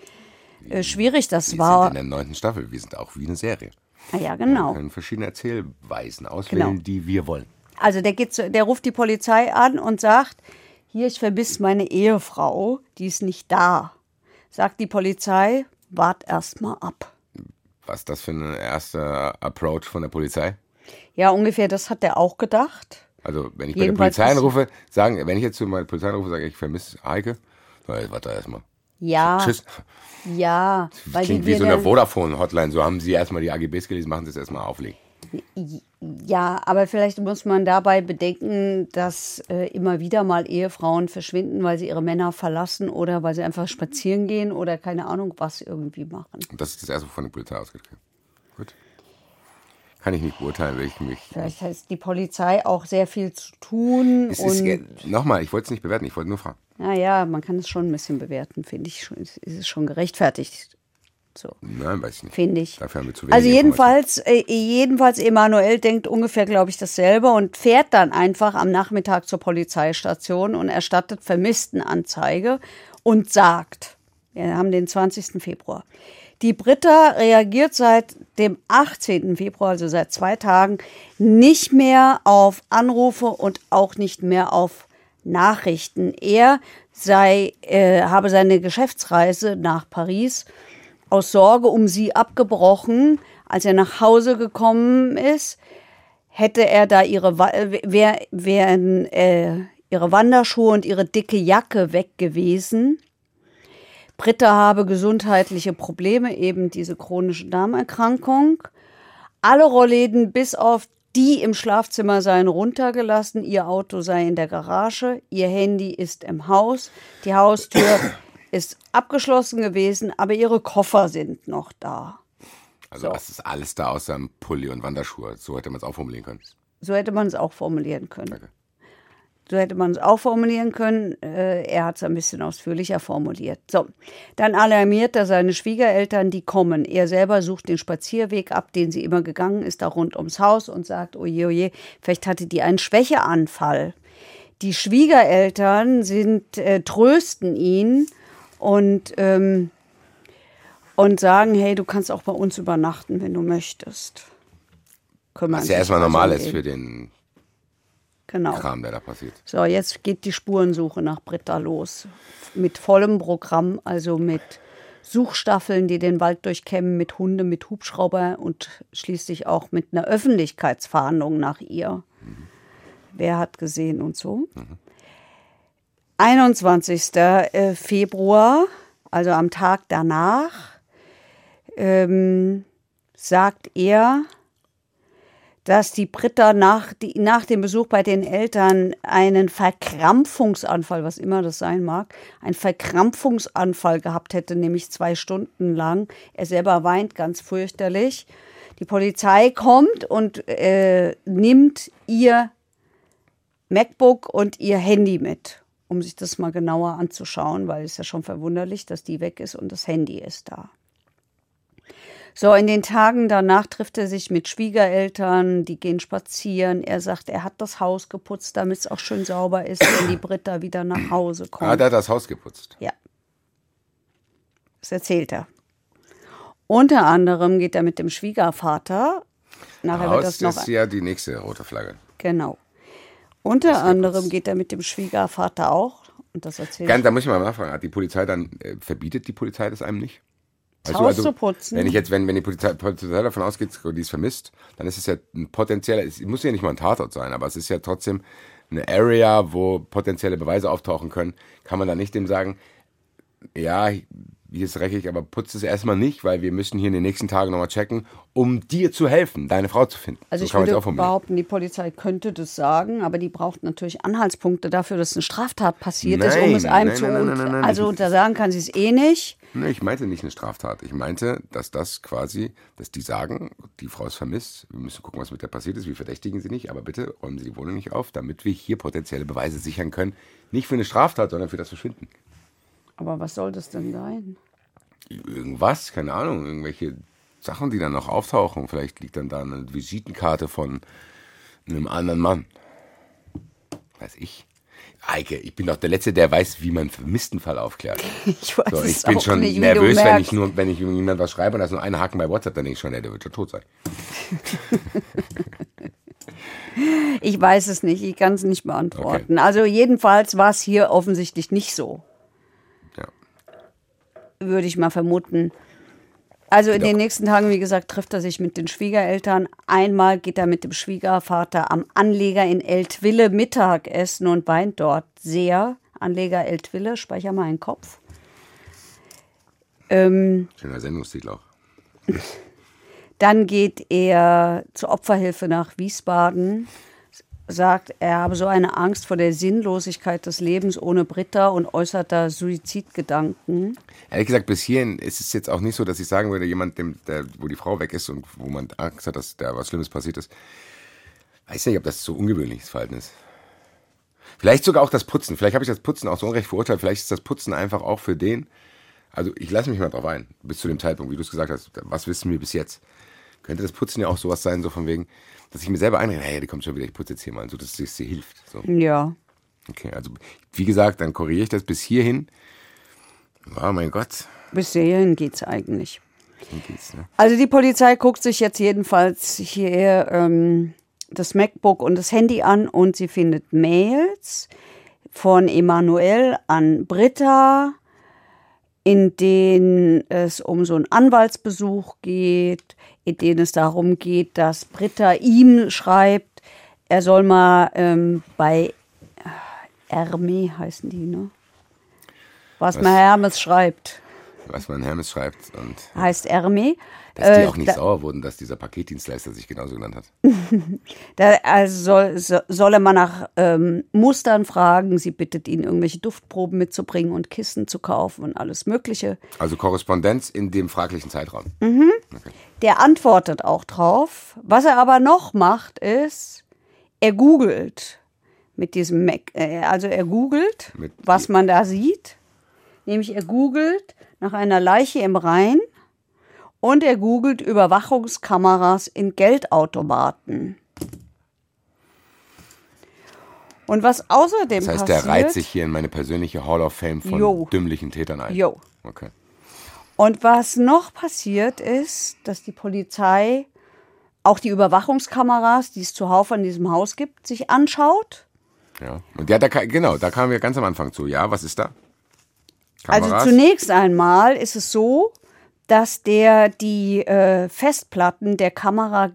äh, schwierig das Wir war. sind in der neunten Staffel. Wir sind auch wie eine Serie. Ah ja, Wir genau. können verschiedene Erzählweisen auswählen, Genau. die wir wollen. Also der, geht zu, der ruft die Polizei an und sagt, hier, ich vermisse meine Ehefrau, die ist nicht da. Sagt die Polizei, wart erst mal ab. Was ist das für ein erster Approach von der Polizei? Ja, ungefähr das hat er auch gedacht. Also, wenn ich bei der Polizei anrufe, sagen, wenn ich jetzt zu meiner Polizei anrufe, sage ich, ich vermisse Heike, na, warte erstmal. Ja, Tschüss. ja. Weil Klingt wie so eine Vodafone-Hotline. So haben Sie erstmal die AGBs gelesen, machen Sie es erstmal auflegen. Ja, aber vielleicht muss man dabei bedenken, dass äh, immer wieder mal Ehefrauen verschwinden, weil sie ihre Männer verlassen oder weil sie einfach spazieren gehen oder keine Ahnung was irgendwie machen. Und das ist das erste, wovon die Polizei ausgeht. Gut. Kann ich nicht beurteilen, will ich mich. Vielleicht hat die Polizei auch sehr viel zu tun. Es ist, nochmal, ich wollte es nicht bewerten, ich wollte nur fragen. naja, man kann es schon ein bisschen bewerten, finde ich. Es ist schon gerechtfertigt. So. Nein, weiß ich nicht. Finde ich. Dafür haben wir zu wenig Also jedenfalls, äh, jedenfalls Emanuel denkt ungefähr, glaube ich, dasselbe und fährt dann einfach am Nachmittag zur Polizeistation und erstattet Vermisstenanzeige und sagt, wir haben den 20. Februar, Die Britta reagiert seit dem 18. Februar, also seit zwei Tagen, nicht mehr auf Anrufe und auch nicht mehr auf Nachrichten. Er sei, äh, habe seine Geschäftsreise nach Paris aus Sorge um sie abgebrochen. Als er nach Hause gekommen ist, hätte er da ihre, wär, wären äh, ihre Wanderschuhe und ihre dicke Jacke weg gewesen. Britta habe gesundheitliche Probleme, eben diese chronische Darmerkrankung. Alle Rollläden bis auf die im Schlafzimmer seien runtergelassen, ihr Auto sei in der Garage, ihr Handy ist im Haus, die Haustür ist abgeschlossen gewesen, aber ihre Koffer sind noch da. Also so. was ist alles da außer einem Pulli und Wanderschuhe? So hätte man es auch formulieren können. So hätte man es auch formulieren können. Okay. So hätte man es auch formulieren können. Äh, er hat es ein bisschen ausführlicher formuliert. So, dann alarmiert er seine Schwiegereltern, die kommen. Er selber sucht den Spazierweg ab, den sie immer gegangen ist, da rund ums Haus und sagt, oje, oje, vielleicht hatte die einen Schwächeanfall. Die Schwiegereltern sind, äh, trösten ihn und, ähm, und sagen, hey, du kannst auch bei uns übernachten, wenn du möchtest. Kümmern Was ja erstmal also normal ist für den genau. Kram, der da passiert. So, jetzt geht die Spurensuche nach Britta los. Mit vollem Programm, also mit Suchstaffeln, die den Wald durchkämmen, mit Hunde, mit Hubschrauber und schließlich auch mit einer Öffentlichkeitsfahndung nach ihr. Mhm. Wer hat gesehen und so. Mhm. 21. Äh, Februar, also am Tag danach, ähm, sagt er, dass die Britta nach, die, nach dem Besuch bei den Eltern einen Verkrampfungsanfall, was immer das sein mag, einen Verkrampfungsanfall gehabt hätte, nämlich zwei Stunden lang. Er selber weint ganz fürchterlich. Die Polizei kommt und äh, nimmt ihr MacBook und ihr Handy mit, um sich das mal genauer anzuschauen, weil es ja schon verwunderlich, dass die weg ist und das Handy ist da. So, in den Tagen danach trifft er sich mit Schwiegereltern, die gehen spazieren. Er sagt, er hat das Haus geputzt, damit es auch schön sauber ist, wenn die Britta wieder nach Hause kommt. Ah, der hat das Haus geputzt. Ja. Das erzählt er. Unter anderem geht er mit dem Schwiegervater. Nachher Haus wird das noch ist ja die nächste rote Flagge. Genau. Unter anderem geht er mit dem Schwiegervater auch. Und das erzählt Ganz, da muss ich mal nachfragen. Hat die Polizei dann, äh, verbietet die Polizei das einem nicht? Also, Haus also, zu putzen. Wenn ich jetzt, wenn, wenn die Polizei, Polizei davon ausgeht, die ist vermisst, dann ist es ja ein potenzieller, es muss ja nicht mal ein Tatort sein, aber es ist ja trotzdem eine Area, wo potenzielle Beweise auftauchen können. Kann man da nicht dem sagen, ja, hier ist dreckig, aber putz es erstmal nicht, weil wir müssen hier in den nächsten Tagen nochmal checken, um dir zu helfen, deine Frau zu finden. Also so ich würde behaupten, die Polizei könnte das sagen, aber die braucht natürlich Anhaltspunkte dafür, dass eine Straftat passiert nein, ist, um es einem nein, zu... Nein, nein, nein, also da sagen kann sie es eh nicht. Nee, ich meinte nicht eine Straftat. Ich meinte, dass das quasi, dass die sagen, die Frau ist vermisst, wir müssen gucken, was mit der passiert ist, wir verdächtigen sie nicht, aber bitte räumen Sie die Wohnung nicht auf, damit wir hier potenzielle Beweise sichern können. Nicht für eine Straftat, sondern für das Verschwinden. Aber was soll das denn sein? Irgendwas, keine Ahnung, irgendwelche Sachen, die dann noch auftauchen. Vielleicht liegt dann da eine Visitenkarte von einem anderen Mann. Weiß ich. Eike, ich bin doch der Letzte, der weiß, wie man einen vermissten Fall aufklärt. *laughs* Ich weiß so, ich bin auch schon nicht, nervös, wenn ich nur, wenn ich jemand was schreibe und da ist nur ein Haken bei WhatsApp, dann denke ich schon, der wird schon tot sein. *laughs* ich weiß es nicht, ich kann es nicht beantworten. Okay. Also jedenfalls war es hier offensichtlich nicht so würde ich mal vermuten. Also in den nächsten Tagen, wie gesagt, trifft er sich mit den Schwiegereltern. Einmal geht er mit dem Schwiegervater am Anleger in Eltville Mittag essen und weint dort sehr. Anleger Eltville, speicher mal einen Kopf. Ähm, Schöner Sendungstitel auch. Dann geht er zur Opferhilfe nach Wiesbaden sagt, er habe so eine Angst vor der Sinnlosigkeit des Lebens ohne Britta und äußert da Suizidgedanken. Ehrlich gesagt, bis hierhin ist es jetzt auch nicht so, dass ich sagen würde, jemand, dem, der, wo die Frau weg ist und wo man Angst hat, dass da was Schlimmes passiert ist, weiß nicht, ob das so ungewöhnliches Verhalten ist. Vielleicht sogar auch das Putzen. Vielleicht habe ich das Putzen auch so unrecht verurteilt. Vielleicht ist das Putzen einfach auch für den. Also ich lasse mich mal drauf ein, bis zu dem Zeitpunkt, wie du es gesagt hast. Was wissen wir bis jetzt? Könnte das Putzen ja auch sowas sein, so von wegen, dass ich mir selber einrede, hey, die kommt schon wieder, ich putze jetzt hier mal, so dass es dir hilft. So. Ja. Okay, also wie gesagt, dann korrigiere ich das bis hierhin. Oh mein Gott. Bis hierhin geht es eigentlich. Indiz, ne? Also die Polizei guckt sich jetzt jedenfalls hier ähm, das MacBook und das Handy an und sie findet Mails von Emanuel an Britta, in denen es um so einen Anwaltsbesuch geht, in denen es darum geht, dass Britta ihm schreibt, er soll mal ähm, bei Hermes heißen die, ne? Was, Was? man Hermes schreibt, Was man Hermes schreibt und heißt Hermes. Dass die Äh, auch nicht da- sauer wurden, dass dieser Paketdienstleister sich genauso genannt hat. *laughs* Da, also soll, so, soll er mal nach ähm, Mustern fragen. Sie bittet ihn, irgendwelche Duftproben mitzubringen und Kissen zu kaufen und alles Mögliche. Also Korrespondenz in dem fraglichen Zeitraum. Der antwortet auch drauf. Was er aber noch macht, ist, er googelt mit diesem Mac. äh, Also er googelt, Mit- was man da sieht. Nämlich er googelt nach einer Leiche im Rhein und er googelt Überwachungskameras in Geldautomaten. Und was außerdem Das heißt, passiert, der reiht sich hier in meine persönliche Hall of Fame von Jo. dümmlichen Tätern ein. Jo. Okay. Und was noch passiert ist, dass die Polizei auch die Überwachungskameras, die es zuhauf an diesem Haus gibt, sich anschaut. Ja. Und ja, da, genau, da kamen wir ganz am Anfang zu. Ja, was ist da? Also Kameras? zunächst einmal ist es so, dass der die äh, Festplatten der Kamera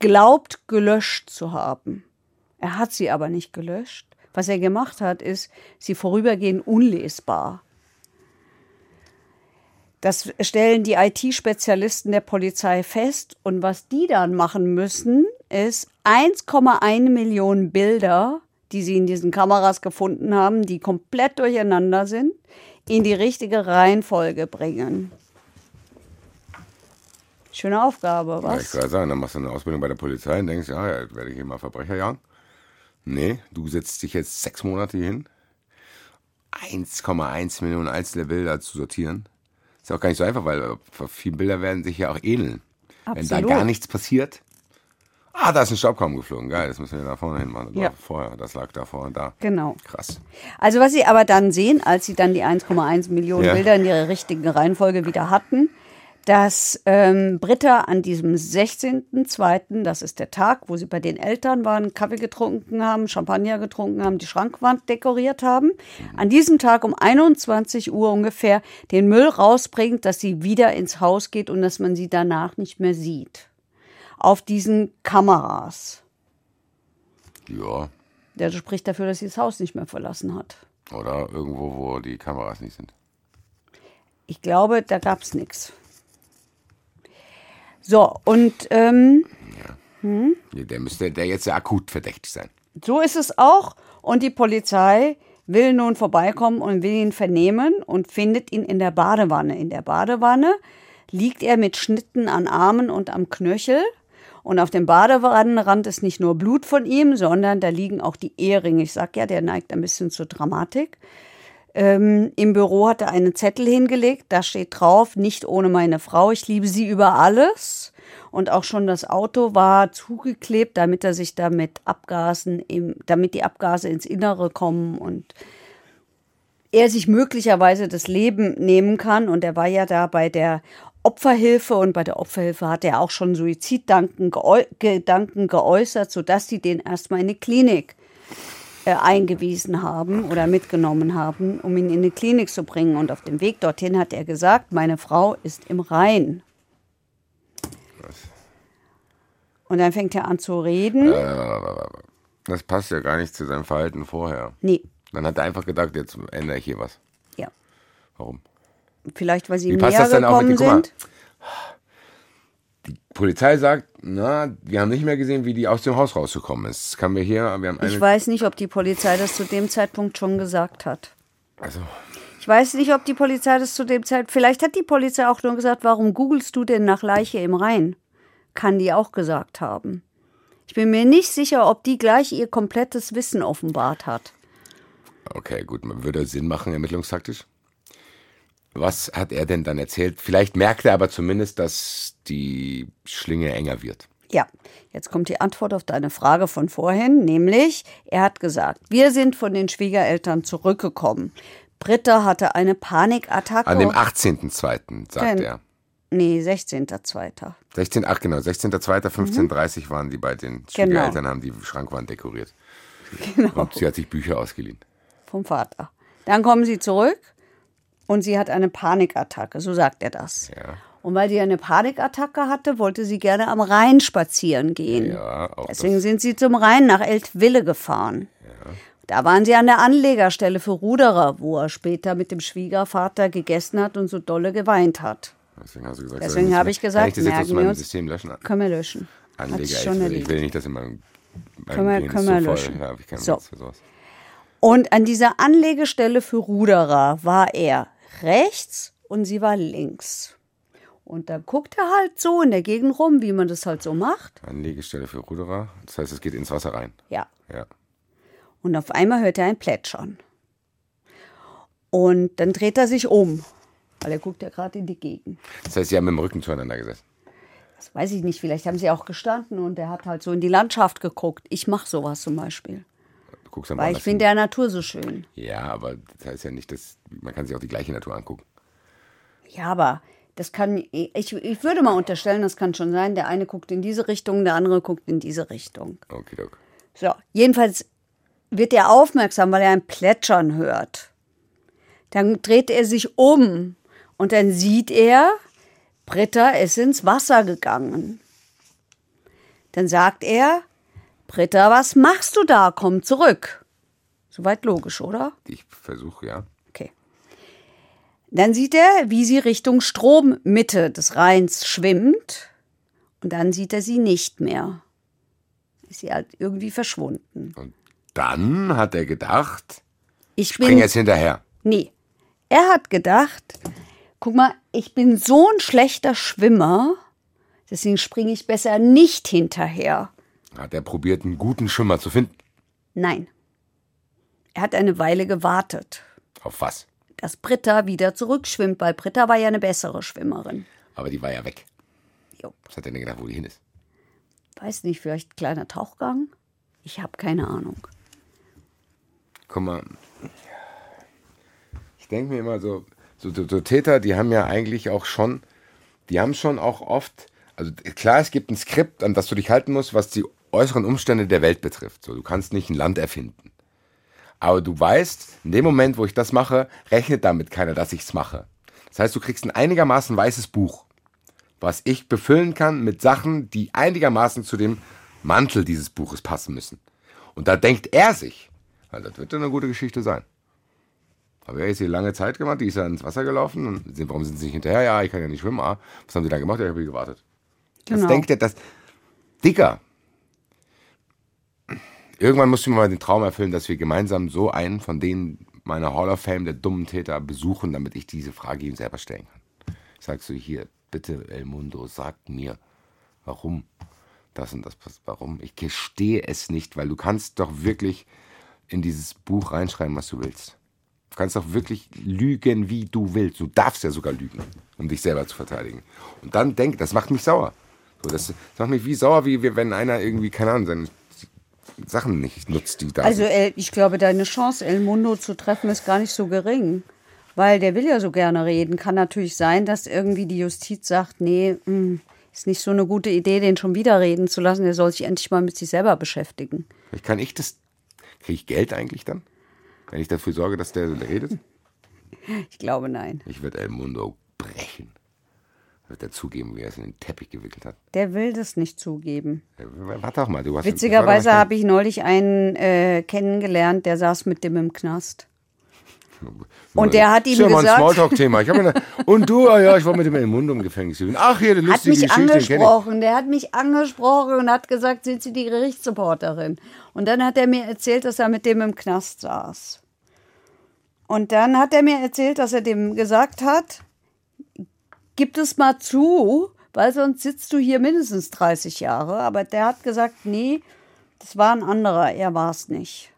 glaubt gelöscht zu haben. Er hat sie aber nicht gelöscht. Was er gemacht hat, ist sie vorübergehend unlesbar. Das stellen die IT-Spezialisten der Polizei fest. Und was die dann machen müssen, ist 1,1 Millionen Bilder, die sie in diesen Kameras gefunden haben, die komplett durcheinander sind, in die richtige Reihenfolge bringen. Schöne Aufgabe, Ja, ich was? gerade sagen, dann machst du eine Ausbildung bei der Polizei und denkst, ja, jetzt werde ich hier mal Verbrecher jagen. Nee, du setzt dich jetzt sechs Monate hier hin, 1,1 Millionen einzelne Bilder zu sortieren. Ist auch gar nicht so einfach, weil äh, viele Bilder werden sich ja auch ähneln. Wenn da Absolut. gar nichts passiert. Ah, da ist ein Staubkorn geflogen. Geil, das müssen wir da vorne hin machen. Das Ja. vorher, das lag da vorne da. Genau. Krass. Also was Sie aber dann sehen, als Sie dann die 1,1 Millionen Ja. Bilder in ihrer richtigen Reihenfolge wieder hatten, dass ähm, Britta an diesem 16.02., das ist der Tag, wo sie bei den Eltern waren, Kaffee getrunken haben, Champagner getrunken haben, die Schrankwand dekoriert haben, an diesem Tag um 21 Uhr ungefähr den Müll rausbringt, dass sie wieder ins Haus geht und dass man sie danach nicht mehr sieht. Auf diesen Kameras. Ja. Der spricht dafür, dass sie das Haus nicht mehr verlassen hat. Oder irgendwo, wo die Kameras nicht sind. Ich glaube, da gab es nichts. So, und ähm, Ja, Der müsste der jetzt ja akut verdächtig sein. so ist es auch. Und die Polizei will nun vorbeikommen und will ihn vernehmen und findet ihn in der Badewanne. In der Badewanne liegt er mit Schnitten an Armen und am Knöchel. Und auf dem Badewannenrand ist nicht nur Blut von ihm, sondern da liegen auch die Eheringe. Ich sag ja, der neigt ein bisschen zur Dramatik. Ähm, Im Büro hat er einen Zettel hingelegt, da steht drauf, nicht ohne meine Frau, ich liebe sie über alles. Und auch schon das Auto war zugeklebt, damit er sich damit Abgasen, im, damit die Abgase ins Innere kommen und er sich möglicherweise das Leben nehmen kann. Und er war ja da bei der Opferhilfe und bei der Opferhilfe hat er auch schon Suizidgedanken geäu Gedanken geäußert, sodass sie den erstmal in die Klinik äh, eingewiesen haben oder mitgenommen haben, um ihn in die Klinik zu bringen. Und auf dem Weg dorthin hat er gesagt, meine Frau ist im Rhein. Und dann fängt er an zu reden. Das passt ja gar nicht zu seinem Verhalten vorher. Nee, Dann hat er einfach gedacht, jetzt ändere ich hier was. ja. Warum? Vielleicht, weil sie Wie passt näher denn auch gekommen dem- guck mal. Die Polizei sagt, na, wir haben nicht mehr gesehen, wie die aus dem Haus rausgekommen ist. Das kann wir hier, wir haben eine. Ich weiß nicht, ob die Polizei das zu dem Zeitpunkt schon gesagt hat. also, Ich weiß nicht, ob die Polizei das zu dem Zeitpunkt. Vielleicht hat die Polizei auch nur gesagt, warum googelst du denn nach Leiche im Rhein? Kann die auch gesagt haben. Ich bin mir nicht sicher, ob die gleich ihr komplettes Wissen offenbart hat. okay, gut, man würde Sinn machen, ermittlungstaktisch. Was hat er denn dann erzählt? Vielleicht merkt er aber zumindest, dass die Schlinge enger wird. Ja, jetzt kommt die Antwort auf deine Frage von vorhin, nämlich er hat gesagt, wir sind von den Schwiegereltern zurückgekommen. Britta hatte eine Panikattacke. An dem 18.02., sagt Gen- er. nee, 16.2. 16, ach genau, 16.02.15.30 waren die bei den Schwiegereltern, haben die Schrankwand dekoriert. *laughs* Genau. Und sie hat sich Bücher ausgeliehen. vom Vater. Dann kommen sie zurück und sie hat eine Panikattacke, so sagt er das. Ja. Und weil sie eine Panikattacke hatte, wollte sie gerne am Rhein spazieren gehen. Ja, Deswegen sind sie zum Rhein nach Eltville gefahren. Da waren sie an der Anlegerstelle für Ruderer, wo er später mit dem Schwiegervater gegessen hat und so dolle geweint hat. Deswegen, hast du gesagt, Deswegen habe ich gesagt, ich das jetzt aus merken wir meinem uns- System löschen? Können wir löschen. Anleger, ich will, ich will nicht, dass in meinem, meinem Können wir- Gehirn können wir so löschen. voll. Ja, So. Platz für sowas. Und an dieser Anlegestelle für Ruderer war er rechts und sie war links. Und da guckt er halt so in der Gegend rum, wie man das halt so macht. Anlegestelle für Ruderer. Das heißt, es geht ins Wasser rein. Ja. Ja. Und auf einmal hört er ein Plätschern. Und dann dreht er sich um, weil er guckt ja gerade in die Gegend. Das heißt, sie haben mit dem Rücken zueinander gesessen. Das weiß ich nicht, vielleicht haben sie auch gestanden und er hat halt so in die Landschaft geguckt. Ich mache sowas zum Beispiel, guckst dann weil ich finde der Natur so schön. Ja, aber das heißt ja nicht, dass man kann sich auch die gleiche Natur angucken. Ja, aber das kann, ich, ich würde mal unterstellen, das kann schon sein, der eine guckt in diese Richtung, der andere guckt in diese Richtung. Okay, Doc. So, jedenfalls wird er aufmerksam, weil er ein Plätschern hört. Dann dreht er sich um und dann sieht er, Britta ist ins Wasser gegangen. Dann sagt er, Britta, was machst du da? Komm zurück. Soweit logisch, oder? Ich versuche, ja. Okay. Dann sieht er, wie sie Richtung Strommitte des Rheins schwimmt. Und dann sieht er sie nicht mehr. Ist sie halt irgendwie verschwunden. Und dann hat er gedacht, Ich bin. jetzt hinterher. Nee. Er hat gedacht, guck mal, ich bin so ein schlechter Schwimmer, deswegen springe ich besser nicht hinterher. Hat er probiert, einen guten Schwimmer zu finden. Nein. Er hat eine Weile gewartet, Auf was? dass Britta wieder zurückschwimmt, weil Britta war ja eine bessere Schwimmerin. Aber die war ja weg. Jo. Was hat er denn gedacht, wo die hin ist? Weiß nicht, vielleicht kleiner Tauchgang? Ich habe keine Ahnung. Guck mal, ich denke mir immer so, so, so, so Täter, die haben ja eigentlich auch schon, die haben schon auch oft, also klar, es gibt ein Skript, an das du dich halten musst, was die äußeren Umstände der Welt betrifft. So, du kannst nicht ein Land erfinden. Aber du weißt, in dem Moment, wo ich das mache, rechnet damit keiner, dass ich es mache. Das heißt, du kriegst ein einigermaßen weißes Buch, was ich befüllen kann mit Sachen, die einigermaßen zu dem Mantel dieses Buches passen müssen. Und da denkt er sich, ja, das wird dann eine gute Geschichte sein. Aber er ist hier lange Zeit gemacht, die ist ja ins Wasser gelaufen. Und sind, warum sind sie nicht hinterher? Ja, ich kann ja nicht schwimmen. Ah, was haben sie dann gemacht? Ja, ich habe hier gewartet. Genau. Das denkt er, das. Dicker. Irgendwann musst du mir mal den Traum erfüllen, dass wir gemeinsam so einen von denen meiner Hall of Fame der dummen Täter besuchen, damit ich diese Frage ihm selber stellen kann. Sagst du hier, bitte, El Mundo, sag mir, warum das und das passiert. Warum? Ich gestehe es nicht, weil du kannst doch wirklich in dieses Buch reinschreiben, was du willst. Du kannst doch wirklich lügen, wie du willst. Du darfst ja sogar lügen, um dich selber zu verteidigen. Und dann denk, das macht mich sauer. Das, macht mich wie sauer, wie wenn einer irgendwie, keine Ahnung, seine Sachen nicht nutzt, die da Also sind. Ich glaube, deine Chance, El Mundo zu treffen, ist gar nicht so gering. Weil der will ja so gerne reden. Kann natürlich sein, dass irgendwie die Justiz sagt, nee, mh, ist nicht so eine gute Idee, den schon wieder reden zu lassen. Der soll sich endlich mal mit sich selber beschäftigen. Kann ich das. Kriege ich Geld eigentlich dann? Wenn ich dafür sorge, dass der redet? Ich glaube, nein. Ich werde El Mundo brechen. Wird er zugeben, wie er es in den Teppich gewickelt hat. Der will das nicht zugeben. Warte doch mal, du hast Witzigerweise habe ich neulich einen äh, kennengelernt, der saß mit dem im Knast. *laughs* Und der hat ihm ist ja mal ein gesagt- Smalltalk-Thema. *laughs* Und du, ja, ich war mit dem El Mundo im Gefängnis. Ach, hier, Hat lustige mich Geschichte, ich. angesprochen, der hat mich angesprochen und hat gesagt, sind Sie die Gerichtsreporterin? Und dann hat er mir erzählt, dass er mit dem im Knast saß. Und dann hat er mir erzählt, dass er dem gesagt hat, gib es mal zu, weil sonst sitzt du hier mindestens 30 Jahre. Aber der hat gesagt, nee, das war ein anderer, er war es nicht.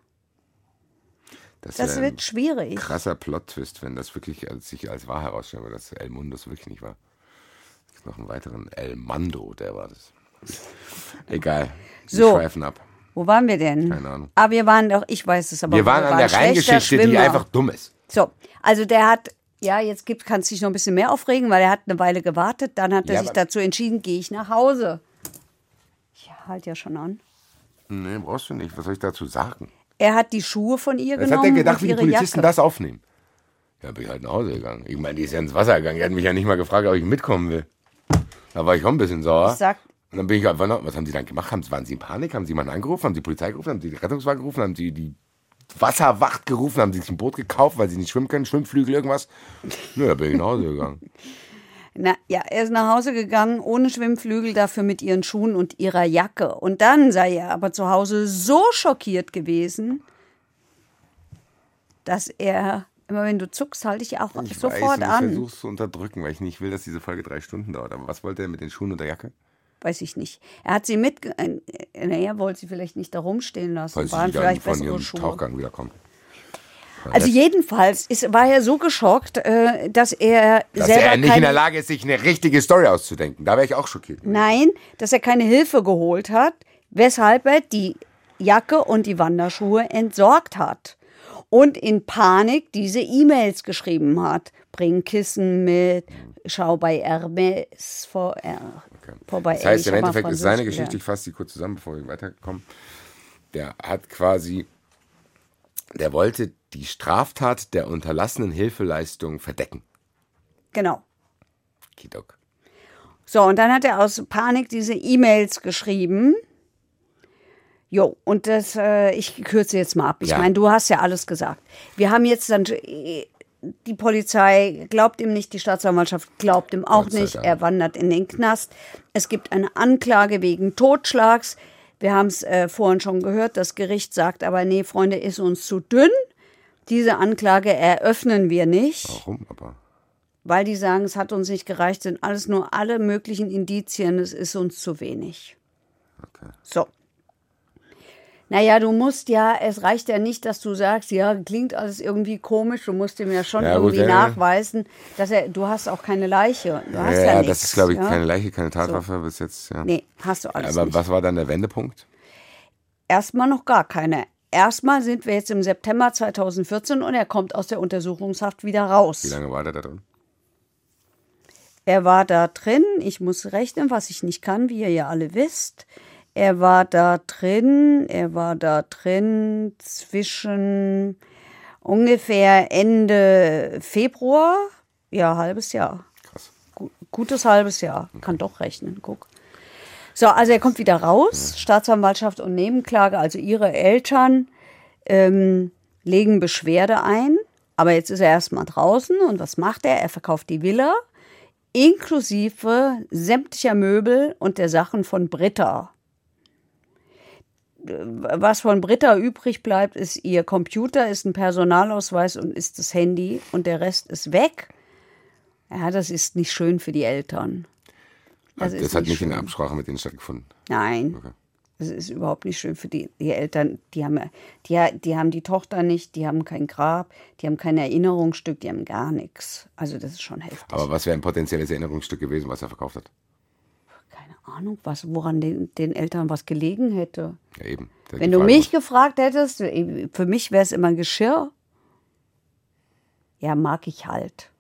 Das wär wird schwierig. krasser Plot-Twist, wenn das wirklich als, sich als wahr herausstellt, dass El Mundo es wirklich nicht war. Es gibt noch einen weiteren El Mando, der war das. Egal. Wir So. schweifen ab. Wo waren wir denn? Keine Ahnung. Ah, wir waren doch, ich weiß es aber. Wir waren wo an der Rheingeschichte, die einfach dumm ist. So, also der hat Ja, jetzt gibt, kannst du dich noch ein bisschen mehr aufregen, weil er hat eine Weile gewartet. Dann hat er Ja, sich dazu entschieden, gehe ich nach Hause. Ich halte ja schon an. Nee, brauchst du nicht. Was soll ich dazu sagen? Er hat die Schuhe von ihr Was genommen hat er gedacht, wie die Polizisten Jacke. das aufnehmen? Ja, bin ich halt nach Hause gegangen. Ich meine, die ist ja ins Wasser gegangen. Die hat mich ja nicht mal gefragt, ob ich mitkommen will. Da war ich auch ein bisschen sauer. Ich sag- und dann bin ich einfach noch, was haben sie dann gemacht? Haben, waren sie in Panik? Haben sie jemanden angerufen? Haben sie die Polizei gerufen? Haben sie die Rettungswagen gerufen? Haben sie die Wasserwacht gerufen? Haben sie sich ein Boot gekauft, weil sie nicht schwimmen können? Schwimmflügel, irgendwas? Nö, da bin ich nach Hause gegangen. *laughs* Na, ja, er ist nach Hause gegangen, ohne Schwimmflügel, dafür mit ihren Schuhen und ihrer Jacke. Und dann sei er aber zu Hause so schockiert gewesen, dass er, immer wenn du zuckst, halte ich auch Ich sofort weiß, und ich an. versuche es zu unterdrücken, weil ich nicht will, dass diese Folge drei Stunden dauert. Aber was wollte er mit den Schuhen und der Jacke? Weiß ich nicht. Er hat sie mit, äh, naja, wollte sie vielleicht nicht da rumstehen lassen. Weil sie Waren vielleicht von ihrem Schuhe. Tauchgang wiederkommen. Also jedenfalls ist, war er so geschockt, äh, dass er Dass selber er nicht in der Lage ist, sich eine richtige Story auszudenken. Da wäre ich auch schockiert. Nein, dass er keine Hilfe geholt hat, weshalb er die Jacke und die Wanderschuhe entsorgt hat. Und in Panik diese E-Mails geschrieben hat. Bring Kissen mit, schau bei Hermes vor, äh, vorbei. Das heißt, im Endeffekt ist seine Geschichte, ich fasse die kurz zusammen, bevor wir weiterkommen. Der hat quasi, der wollte die Straftat der unterlassenen Hilfeleistung verdecken. Genau. Kidok. So, und dann hat er aus Panik diese E-Mails geschrieben. Jo, und das, äh, ich kürze jetzt mal ab. Ich Ja. meine, du hast ja alles gesagt. Wir haben jetzt dann, äh, die Polizei glaubt ihm nicht, die Staatsanwaltschaft glaubt ihm auch nicht. Er wandert in den Knast. Es gibt eine Anklage wegen Totschlags. Wir haben es äh, vorhin schon gehört. Das Gericht sagt aber, nee, Freunde, ist uns zu dünn. Diese Anklage eröffnen wir nicht Warum aber? weil die sagen, es hat uns nicht gereicht, sind alles nur alle möglichen Indizien, es ist uns zu wenig. So. Naja, du musst ja, es reicht ja nicht, dass du sagst, ja, klingt alles irgendwie komisch, du musst ihm ja schon Ja, gut, irgendwie ja, ja. nachweisen, dass er, du hast auch keine Leiche. Du hast Ja, ja, ja, nichts, das ist, glaube ich, ja? keine Leiche, keine Tatwaffe bis jetzt. Ja. Nee, hast du alles aber nicht. was war dann der Wendepunkt? Erstmal noch gar keine. Erstmal sind wir jetzt im September 2014 und er kommt aus der Untersuchungshaft wieder raus. Wie lange war der da drin? Er war da drin, ich muss rechnen, was ich nicht kann, wie ihr ja alle wisst. Er war da drin, er war da drin zwischen ungefähr Ende Februar, ja, halbes Jahr. Krass. Gu- Gutes halbes Jahr, kann doch rechnen, guck. So, also er kommt wieder raus, Staatsanwaltschaft und Nebenklage, also ihre Eltern ähm, legen Beschwerde ein, aber jetzt ist er erstmal draußen und was macht er? Er verkauft die Villa inklusive sämtlicher Möbel und der Sachen von Britta. Was von Britta übrig bleibt, ist ihr Computer, ist ein Personalausweis und ist das Handy und der Rest ist weg. Ja, das ist nicht schön für die Eltern. Das, ist das hat nicht in schön. Absprache mit denen stattgefunden. Nein. Okay. Das ist überhaupt nicht schön für die, die Eltern. Die haben, die, die haben die Tochter nicht, die haben kein Grab, die haben kein Erinnerungsstück, die haben gar nichts. Also das ist schon heftig. Aber was wäre ein potenzielles Erinnerungsstück gewesen, was er verkauft hat? Ahnung, was, woran den, den Eltern was gelegen hätte. Ja, eben. Wenn du mich muss- gefragt hättest, für mich wäre es immer Geschirr. Ja, mag ich halt,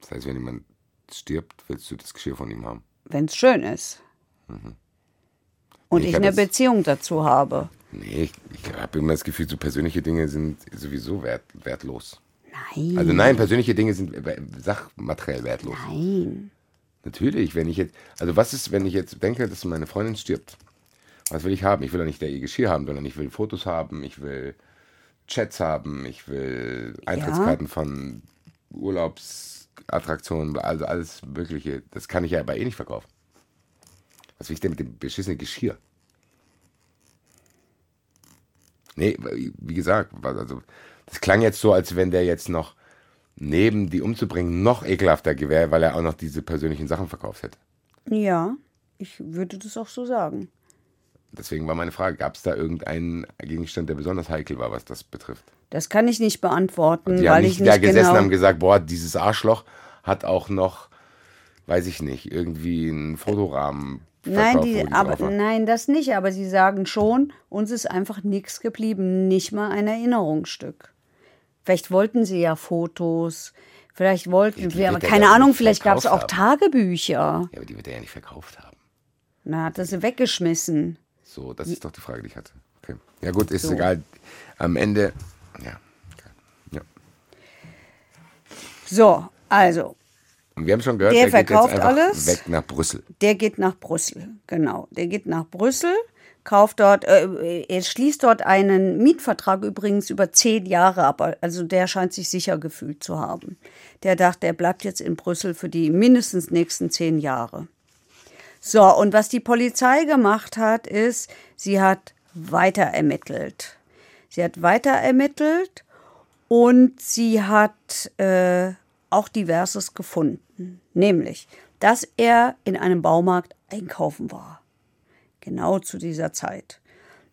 Das heißt, wenn jemand stirbt, willst du das Geschirr von ihm haben. wenn es schön ist. Und Ich ich eine Beziehung dazu habe. Nee, ich, ich habe immer das Gefühl, so persönliche Dinge sind sowieso wert, wertlos. Nein. Also nein, persönliche Dinge sind äh, sachmateriell wertlos. Nein. Natürlich, wenn ich jetzt, also was ist, wenn ich jetzt denke, dass meine Freundin stirbt? Was will ich haben? Ich will doch nicht ihr Geschirr haben, sondern ich will Fotos haben, ich will Chats haben, ich will Eintrittskarten von Urlaubsattraktionen, also alles Mögliche. Das kann ich ja aber eh nicht verkaufen. Was will ich denn mit dem beschissenen Geschirr? Nee, wie gesagt, also das klang jetzt so, als wenn der jetzt noch neben die umzubringen noch ekelhafter wäre, weil er auch noch diese persönlichen Sachen verkauft hätte. Ja, ich würde das auch so sagen. Deswegen war meine Frage, gab es da irgendeinen Gegenstand, der besonders heikel war, was das betrifft? Das kann ich nicht beantworten, Die haben weil nicht ich da nicht gesessen genau. haben gesagt, boah, dieses Arschloch hat auch noch, weiß ich nicht, irgendwie einen Fotorahmen Nein, die, aber, nein, das nicht. Aber sie sagen schon, uns ist einfach nichts geblieben, nicht mal ein Erinnerungsstück. Vielleicht wollten sie ja Fotos, Vielleicht wollten Die wir, aber er keine ja Ahnung, vielleicht gab es auch haben. Tagebücher. Ja, aber die wird er ja nicht verkauft haben. Na, hat er sie weggeschmissen. So, das ist doch die Frage, die ich hatte. Okay. Ja gut, ist So. egal. Am Ende, ja. ja. So, also, Und wir haben schon gehört, Der er geht verkauft alles. weg nach Brüssel. der geht nach Brüssel. Genau, der geht nach Brüssel, kauft dort, äh, er schließt dort einen Mietvertrag übrigens über zehn Jahre ab. Also der scheint sich sicher gefühlt zu haben. Der dachte, er bleibt jetzt in Brüssel für die mindestens nächsten zehn Jahre. So, und was die Polizei gemacht hat, ist, sie hat weiter ermittelt. Sie hat weiter ermittelt und sie hat äh, auch diverses gefunden. Nämlich, dass er in einem Baumarkt einkaufen war. Genau zu dieser Zeit.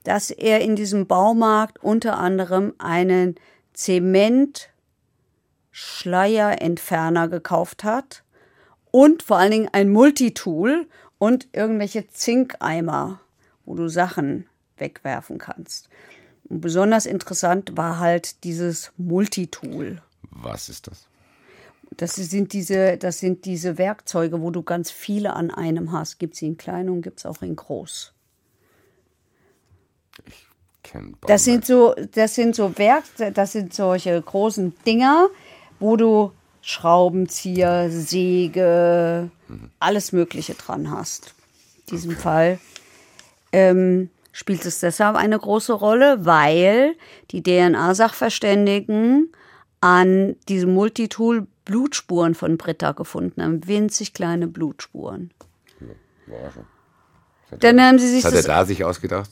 Dass er in diesem Baumarkt unter anderem einen Zement-Schleierentferner gekauft hat und vor allen Dingen ein Multitool und irgendwelche Zinkeimer, wo du Sachen wegwerfen kannst. Und besonders interessant war halt dieses Multitool. Was ist das? Das sind diese, das sind diese Werkzeuge, wo du ganz viele an einem hast. Gibt sie in klein und gibt es auch in groß. Kenn Das sind so, das sind so Werk, das sind solche großen Dinger, wo du Schraubenzieher, Säge, alles Mögliche dran hast. In diesem Fall ähm, spielt es deshalb eine große Rolle, weil die DNA-Sachverständigen an diesem Multitool Blutspuren von Britta gefunden haben, winzig kleine Blutspuren. Überraschung. Dann haben sie sich Was hat er das da sich ausgedacht?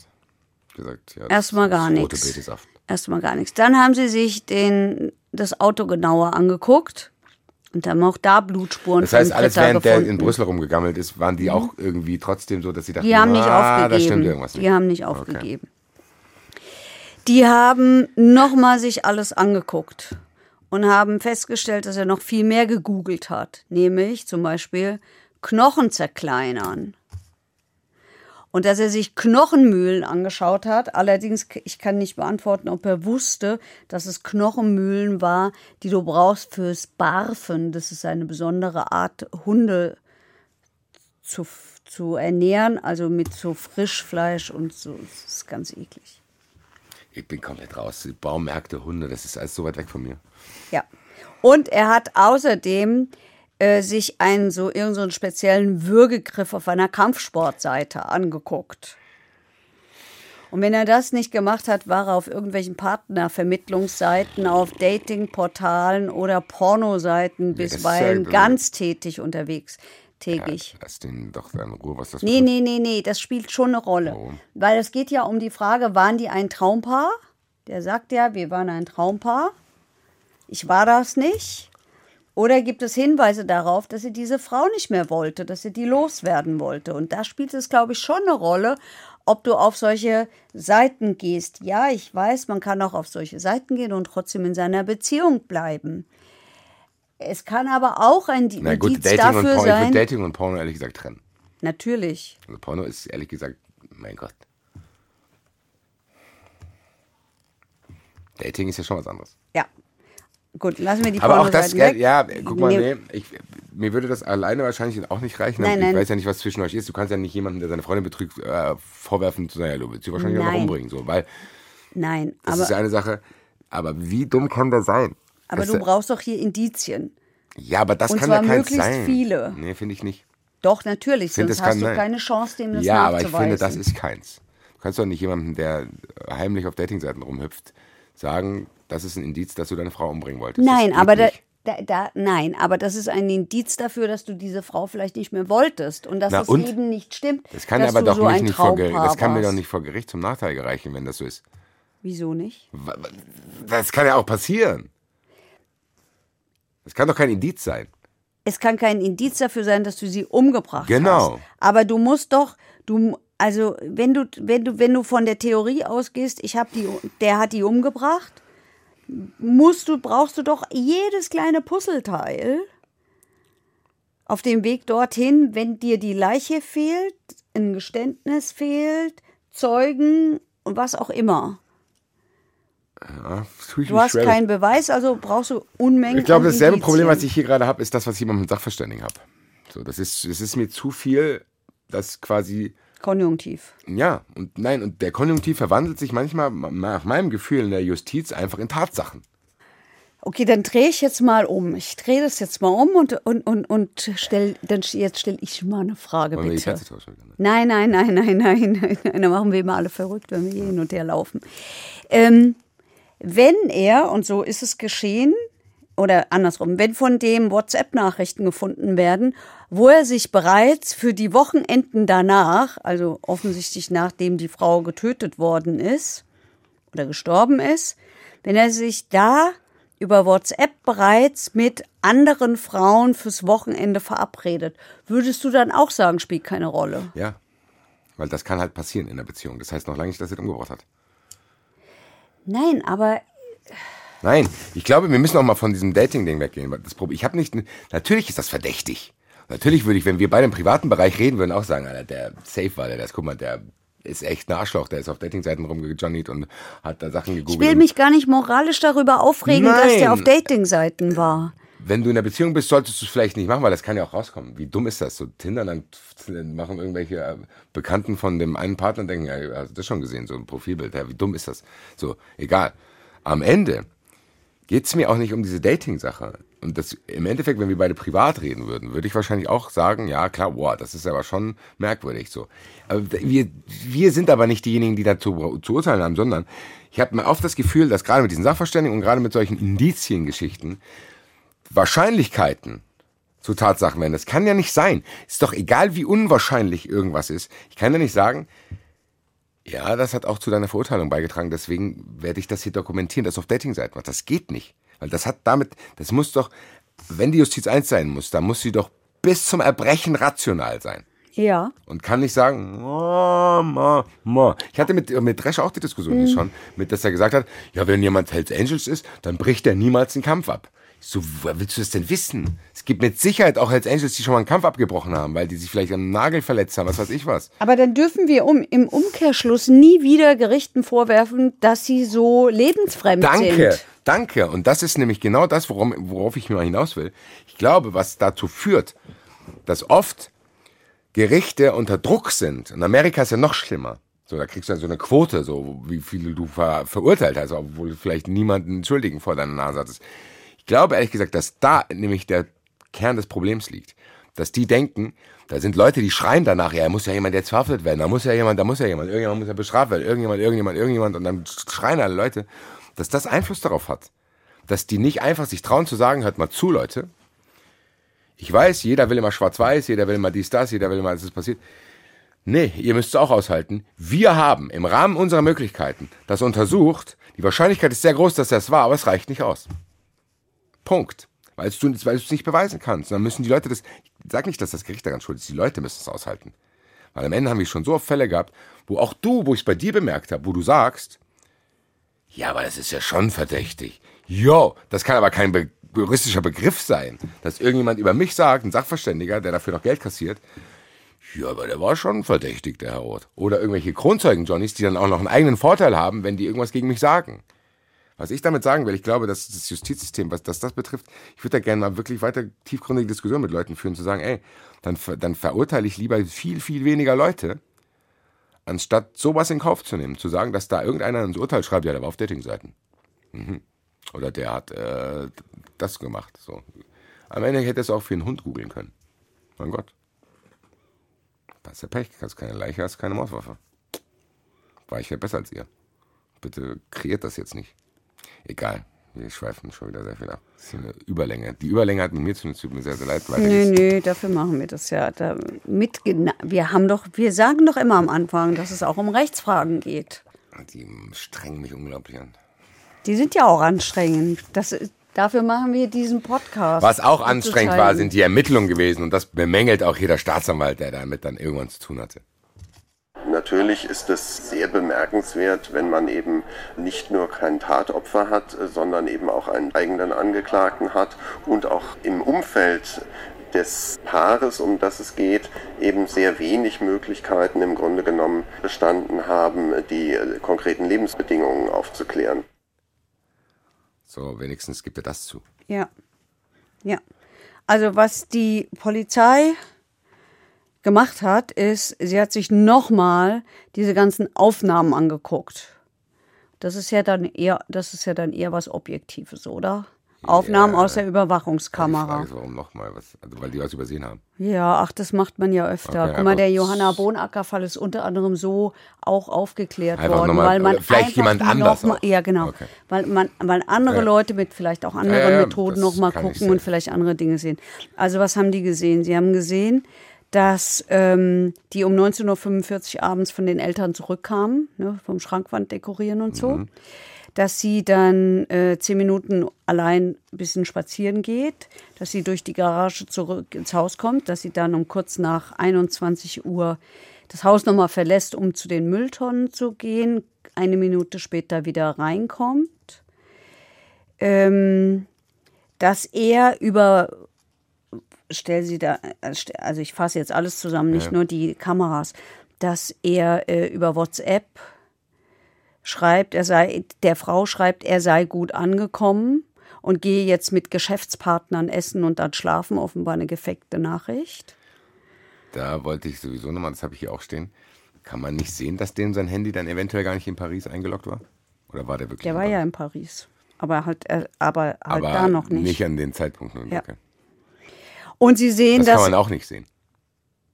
Gesagt, ja, das Erstmal gar nichts. Erstmal gar nichts. Dann haben sie sich den, das Auto genauer angeguckt und haben auch da Blutspuren Das heißt, alles Britta während der gefunden. in Brüssel rumgegammelt ist, waren die auch irgendwie trotzdem so, dass sie dachten, Die haben nicht ah, aufgegeben. da stimmt irgendwas nicht. Die haben nicht aufgegeben. Die haben nochmal sich alles angeguckt und haben festgestellt, dass er noch viel mehr gegoogelt hat. Nämlich zum Beispiel Knochen zerkleinern. Und dass er sich Knochenmühlen angeschaut hat. Allerdings, ich kann nicht beantworten, ob er wusste, dass es Knochenmühlen war, die du brauchst fürs Barfen. Das ist eine besondere Art, Hunde zu, zu ernähren, also mit so Frischfleisch und so. Das ist ganz eklig. Ich bin komplett raus. Baumärkte, Hunde, das ist alles so weit weg von mir. Ja. Und er hat außerdem äh, sich einen so irgendeinen so einen speziellen Würgegriff auf einer Kampfsportseite angeguckt. Und wenn er das nicht gemacht hat, war er auf irgendwelchen Partnervermittlungsseiten, auf Datingportalen oder Pornoseiten bisweilen ja- ganz tätig unterwegs. Tägig. Lass den doch in Ruhe, was das Nee, nee, nee, nee, das spielt schon eine Rolle. Warum? Weil es geht ja um die Frage, waren die ein Traumpaar? Der sagt ja, wir waren ein Traumpaar. Ich war das nicht. Oder gibt es Hinweise darauf, dass sie diese Frau nicht mehr wollte, dass sie die loswerden wollte? Und da spielt es, glaube ich, schon eine Rolle, ob du auf solche Seiten gehst. Ja, ich weiß, man kann auch auf solche Seiten gehen und trotzdem in seiner Beziehung bleiben. Es kann aber auch ein Indiz Na gut, Dating und dafür Porno, ich sein. würde Dating und Porno ehrlich gesagt trennen. Natürlich. Also Porno ist ehrlich gesagt, mein Gott. Dating ist ja schon was anderes. Ja. Gut, lassen wir die Aber auch das, gell, weg. ja, guck mal, Nee. ich, mir würde das alleine wahrscheinlich auch nicht reichen. Nein, ich nein. weiß ja nicht, was zwischen euch ist. Du kannst ja nicht jemandem, der seine Freundin betrügt, äh, vorwerfen zu sagen, ja, du willst sie wahrscheinlich auch noch Nein. umbringen. So, weil Nein, das aber, ist ja eine Sache. Aber wie dumm kann der sein? aber Das- du brauchst doch hier Indizien. ja, aber das und kann ja möglichst sein. viele. Nee, finde ich nicht. Doch, natürlich, Find, sonst das hast du sein. keine Chance, dem das ja, aber ich finde, das ist keins. Du kannst doch nicht jemandem, der heimlich auf Datingseiten rumhüpft, sagen, das ist ein Indiz, dass du deine Frau umbringen wolltest. Nein, aber da, da, da, nein, aber das ist ein Indiz dafür, dass du diese Frau vielleicht nicht mehr wolltest und dass Na das und? eben nicht stimmt. Das kann aber doch so nicht, vor Gericht, das kann mir doch nicht vor Gericht zum Nachteil gereichen, wenn das so ist. Wieso nicht? Das kann ja auch passieren. Das kann doch kein Indiz sein. Es kann kein Indiz dafür sein, dass du sie umgebracht Genau. hast. Aber du musst doch, du, also wenn du, wenn du, wenn du von der Theorie ausgehst, ich habe die, der hat die umgebracht, musst du, brauchst du doch jedes kleine Puzzleteil auf dem Weg dorthin, wenn dir die Leiche fehlt, ein Geständnis fehlt, Zeugen und was auch immer. Ja, Du hast schwer. keinen Beweis, also brauchst du Unmengen. Ich glaube, dasselbe Problem, was ich hier gerade habe, ist das, was ich immer mit Sachverständigen habe. So, das ist, es ist mir zu viel, das quasi Konjunktiv. Ja, und nein, und der Konjunktiv verwandelt sich manchmal nach meinem Gefühl in der Justiz einfach in Tatsachen. Okay, dann drehe ich jetzt mal um. Ich drehe das jetzt mal um und, und, und, und stell, dann jetzt stelle ich mal eine Frage, Wollen wir die bitte. Tauschen? wieder, ne? Nein, nein, nein, nein, nein, nein, nein. Da machen wir immer alle verrückt, wenn wir hier hin und her laufen. Ähm, wenn er, und so ist es geschehen, oder andersrum, wenn von dem WhatsApp-Nachrichten gefunden werden, wo er sich bereits für die Wochenenden danach, also offensichtlich nachdem die Frau getötet worden ist oder gestorben ist, wenn er sich da über WhatsApp bereits mit anderen Frauen fürs Wochenende verabredet, würdest du dann auch sagen, spielt keine Rolle? Ja, weil das kann halt passieren in der Beziehung. Das heißt noch lange nicht, dass er das umgebracht hat. Nein, aber Nein, ich glaube, wir müssen auch mal von diesem Dating-Ding weggehen. Das Problem, ich habe nicht, natürlich ist das verdächtig. Natürlich würde ich, wenn wir beide im privaten Bereich reden würden, auch sagen, Alter, der safe war der, das, guck mal, der ist echt ein Arschloch, der ist auf Dating-Seiten rumgejohnnyt und hat da Sachen gegoogelt. ich will mich gar nicht moralisch darüber aufregen, dass Nein. der auf Datingseiten war. wenn du in der Beziehung bist, solltest du es vielleicht nicht machen, weil das kann ja auch rauskommen. Wie dumm ist das? So Tinder, dann machen irgendwelche äh, Bekannten von dem einen Partner und denken, ja, hast du das schon gesehen, so ein Profilbild. Ja, wie dumm ist das? So, egal. Am Ende geht's mir auch nicht um diese Dating-Sache. Und das, im Endeffekt, wenn wir beide privat reden würden, würde ich wahrscheinlich auch sagen, ja klar, boah, das ist aber schon merkwürdig so. Aber wir, wir sind aber nicht diejenigen, die dazu zu urteilen haben, sondern ich habe mir oft das Gefühl, dass gerade mit diesen Sachverständigen und gerade mit solchen Indiziengeschichten Wahrscheinlichkeiten zu Tatsachen werden. Das kann ja nicht sein. Ist doch egal, wie unwahrscheinlich irgendwas ist. Ich kann ja nicht sagen, ja, das hat auch zu deiner Verurteilung beigetragen, deswegen werde ich das hier dokumentieren, das auf Datingseiten macht. Das geht nicht. Weil das hat damit, das muss doch, wenn die Justiz eins sein muss, dann muss sie doch bis zum Erbrechen rational sein. Ja. Und kann nicht sagen, ma, ma, ma. Ich hatte mit, mit Dresch auch die Diskussion hier schon, mit, dass er gesagt hat, ja, wenn jemand Hells Angels ist, dann bricht er niemals den Kampf ab. So, woher willst du das denn wissen? Es gibt mit Sicherheit auch Hells Angels, die schon mal einen Kampf abgebrochen haben, weil die sich vielleicht am Nagel verletzt haben, was weiß ich was. Aber dann dürfen wir um, im Umkehrschluss nie wieder Gerichten vorwerfen, dass sie so lebensfremd Danke, sind. danke. Und das ist nämlich genau das, worum, worauf ich mal hinaus will. Ich glaube, was dazu führt, dass oft Gerichte unter Druck sind. In Amerika ist ja noch schlimmer. So, da kriegst du dann so eine Quote, so wie viele du ver verurteilt hast, obwohl du vielleicht niemanden Schuldigen vor deiner Nase hattest. Ich glaube ehrlich gesagt, dass da nämlich der Kern des Problems liegt. Dass die denken, da sind Leute, die schreien danach, ja, muss ja jemand jetzt verhaftet werden, da muss ja jemand, da muss ja jemand, irgendjemand muss ja bestraft werden, irgendjemand, irgendjemand, irgendjemand, und dann schreien alle Leute, dass das Einfluss darauf hat. Dass die nicht einfach sich trauen zu sagen, hört mal zu, Leute. Ich weiß, jeder will immer schwarz-weiß, jeder will immer dies, das, jeder will immer, dass es passiert. Nee, ihr müsst es auch aushalten. Wir haben im Rahmen unserer Möglichkeiten das untersucht. Die Wahrscheinlichkeit ist sehr groß, dass das war, aber es reicht nicht aus. Punkt. Weil du weil es nicht beweisen kannst. Dann müssen die Leute das. Ich sag nicht, dass das Gericht daran schuld ist. Die Leute müssen es aushalten. Weil am Ende haben wir schon so oft Fälle gehabt, wo auch du, wo ich es bei dir bemerkt habe, wo du sagst, ja, aber das ist ja schon verdächtig. Jo, das kann aber kein be juristischer Begriff sein, dass irgendjemand über mich sagt, ein Sachverständiger, der dafür noch Geld kassiert, ja, aber der war schon verdächtig, der Herr Roth. Oder irgendwelche Kronzeugen-Johnnies, die dann auch noch einen eigenen Vorteil haben, wenn die irgendwas gegen mich sagen. Was ich damit sagen will, ich glaube, dass das Justizsystem, was das, das betrifft, ich würde da gerne mal wirklich weiter tiefgründige Diskussionen mit Leuten führen, zu sagen, ey, dann, dann verurteile ich lieber viel, viel weniger Leute, anstatt sowas in Kauf zu nehmen. Zu sagen, dass da irgendeiner ins Urteil schreibt, ja, der war auf Datingseiten. Mhm. Oder der hat äh, das gemacht. So. Am Ende hätte es auch für einen Hund googeln können. Mein Gott. Das ist ja Pech. Hast keine Leiche, hast keine Mordwaffe. War ich ja besser als ihr. Bitte kreiert das jetzt nicht. Egal. Wir schweifen schon wieder sehr viel ab. Das ist eine Überlänge. Die Überlänge hat mit mir zu tun. Mir sehr, sehr leid. Nee, geht's. nee, dafür machen wir das ja. Da mit, wir haben doch, wir sagen doch immer am Anfang, dass es auch um Rechtsfragen geht. Die strengen mich unglaublich an. Die sind ja auch anstrengend. Das, dafür machen wir diesen Podcast. Was auch anstrengend war, sind die Ermittlungen gewesen. Und das bemängelt auch jeder Staatsanwalt, der damit dann irgendwann zu tun hatte. Natürlich ist es sehr bemerkenswert, wenn man eben nicht nur kein Tatopfer hat, sondern eben auch einen eigenen Angeklagten hat und auch im Umfeld des Paares, um das es geht, eben sehr wenig Möglichkeiten im Grunde genommen bestanden haben, die äh, konkreten Lebensbedingungen aufzuklären. So, wenigstens gibt er das zu. Ja. Ja. Also was die Polizei gemacht hat, ist, sie hat sich nochmal diese ganzen Aufnahmen angeguckt. Das ist ja dann eher, das ist ja dann eher was Objektives, oder? Aufnahmen Ja. aus der Überwachungskamera. Frage ist, warum nochmal? Was, also, weil die was übersehen haben. Ja, ach, das macht man ja öfter. Okay, Guck mal, der Johanna Bonacker-Fall ist unter anderem so auch aufgeklärt worden, nochmal- weil man oder vielleicht jemand anders mal. Ja, genau. Okay. Weil man, weil andere Ja. Leute mit vielleicht auch anderen Ja, Methoden das noch mal kann ich gucken und vielleicht andere Dinge sehen. Also was haben die gesehen? Sie haben gesehen, dass ähm, die um 19.45 Uhr abends von den Eltern zurückkamen, ne, vom Schrankwand dekorieren und so. Mhm. Dass sie dann äh, zehn Minuten allein ein bisschen spazieren geht, dass sie durch die Garage zurück ins Haus kommt, dass sie dann um kurz nach 21 Uhr das Haus nochmal verlässt, um zu den Mülltonnen zu gehen, eine Minute später wieder reinkommt. Ähm, dass er über stell sie da, also ich fasse jetzt alles zusammen, nicht Ja. nur die Kameras, dass er äh, über WhatsApp schreibt, er sei, der Frau schreibt, er sei gut angekommen und gehe jetzt mit Geschäftspartnern essen und dann schlafen, offenbar eine gefekte Nachricht. Da wollte ich sowieso nochmal, das habe ich hier auch stehen. Kann man nicht sehen, dass dem sein Handy dann eventuell gar nicht in Paris eingeloggt war? Oder war der wirklich Der war Paris? ja in Paris. Aber halt, äh, aber halt Aber da noch nicht. Nicht an den Zeitpunkten. Ja. Okay. Und sie sehen Das das. kann man auch nicht sehen.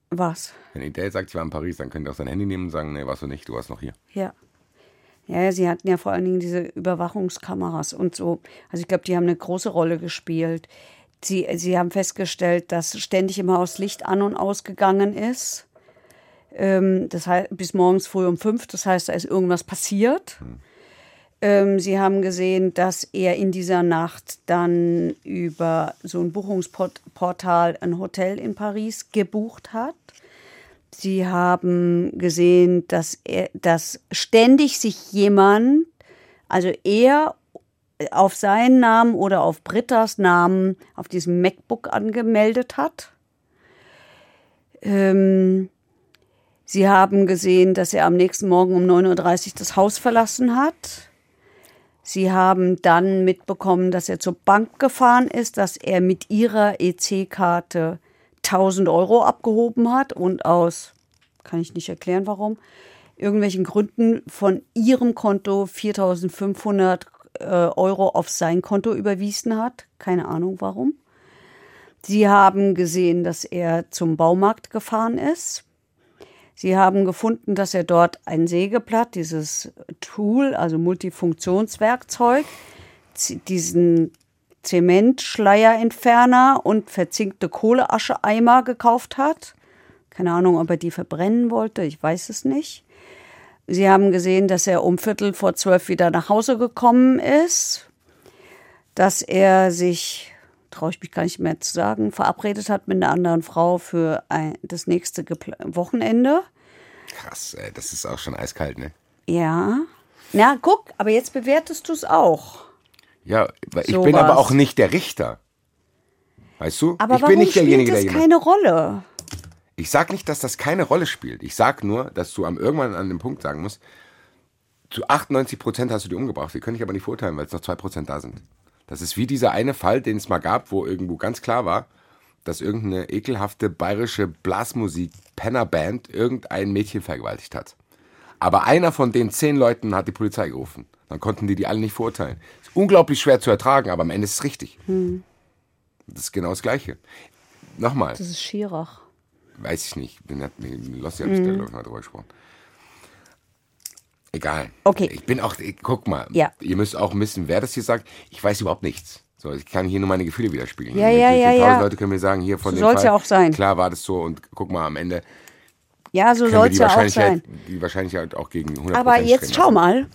was? Wenn Idel sagt, ich war in Paris, dann könnt ihr auch sein Handy nehmen und sagen, nee, warst du nicht, du warst noch hier. Ja. Ja, sie hatten ja vor allen Dingen diese Überwachungskameras und so. Also ich glaube, die haben eine große Rolle gespielt. Sie, sie haben festgestellt, dass ständig im Haus Licht an und ausgegangen ist. Ähm, das heißt, bis morgens früh um fünf. Das heißt, da ist irgendwas passiert. Ähm, sie haben gesehen, dass er in dieser Nacht dann über so ein Buchungsportal ein Hotel in Paris gebucht hat. Sie haben gesehen, dass er, dass ständig sich jemand, also er auf seinen Namen oder auf Britta's Namen auf diesem MacBook angemeldet hat. Ähm, sie haben gesehen, dass er am nächsten Morgen um 9.30 Uhr das Haus verlassen hat. Sie haben dann mitbekommen, dass er zur Bank gefahren ist, dass er mit ihrer EC-Karte 1000 Euro abgehoben hat und aus, kann ich nicht erklären warum, irgendwelchen Gründen von ihrem Konto 4500 äh, Euro auf sein Konto überwiesen hat. Keine Ahnung warum. Sie haben gesehen, dass er zum Baumarkt gefahren ist. Sie haben gefunden, dass er dort ein Sägeblatt, dieses Tool, also Multifunktionswerkzeug, diesen Zementschleierentferner und verzinkte Kohleascheeimer gekauft hat. Keine Ahnung, ob er die verbrennen wollte, ich weiß es nicht. Sie haben gesehen, dass er um Viertel vor zwölf wieder nach Hause gekommen ist, dass er sich, traue ich mich gar nicht mehr zu sagen, verabredet hat mit einer anderen Frau für ein, das nächste Gepla Wochenende. Krass, ey, das ist auch schon eiskalt, ne? Ja. Na, guck, aber jetzt bewertest du es auch. Ja, ich So bin aber war's. auch nicht der Richter. Weißt du? Aber ich warum bin nicht spielt derjenige, das der keine Rolle? Ich sag nicht, dass das keine Rolle spielt. Ich sag nur, dass du am irgendwann an dem Punkt sagen musst, zu 98 Prozent hast du die umgebracht. Wir können dich aber nicht verurteilen, weil es noch 2 Prozent da sind. Das ist wie dieser eine Fall, den es mal gab, wo irgendwo ganz klar war, dass irgendeine ekelhafte bayerische Blasmusik-Penner-Band irgendein Mädchen vergewaltigt hat. Aber einer von den zehn Leuten hat die Polizei gerufen. Dann konnten die die alle nicht verurteilen. Ist unglaublich schwer zu ertragen, aber am Ende ist es richtig. Das ist genau das Gleiche. Nochmal, Das ist Schirach. weiß ich nicht. Hat mir Lossi habe ich mal drüber gesprochen. Egal. Okay. Ich bin auch, ich, guck mal, Ja. ihr müsst auch wissen, wer das hier sagt. Ich weiß überhaupt nichts. So, ich kann hier nur meine Gefühle widerspiegeln. Ja, ja, ja, ja. Leute können mir sagen, hier von So dem Fall, ja auch sein. Klar war das so und guck mal, am Ende Ja, so können soll wir es ja auch Wahrscheinlichkeit, sein. die Wahrscheinlichkeit auch gegen 100 Aber jetzt schau mal.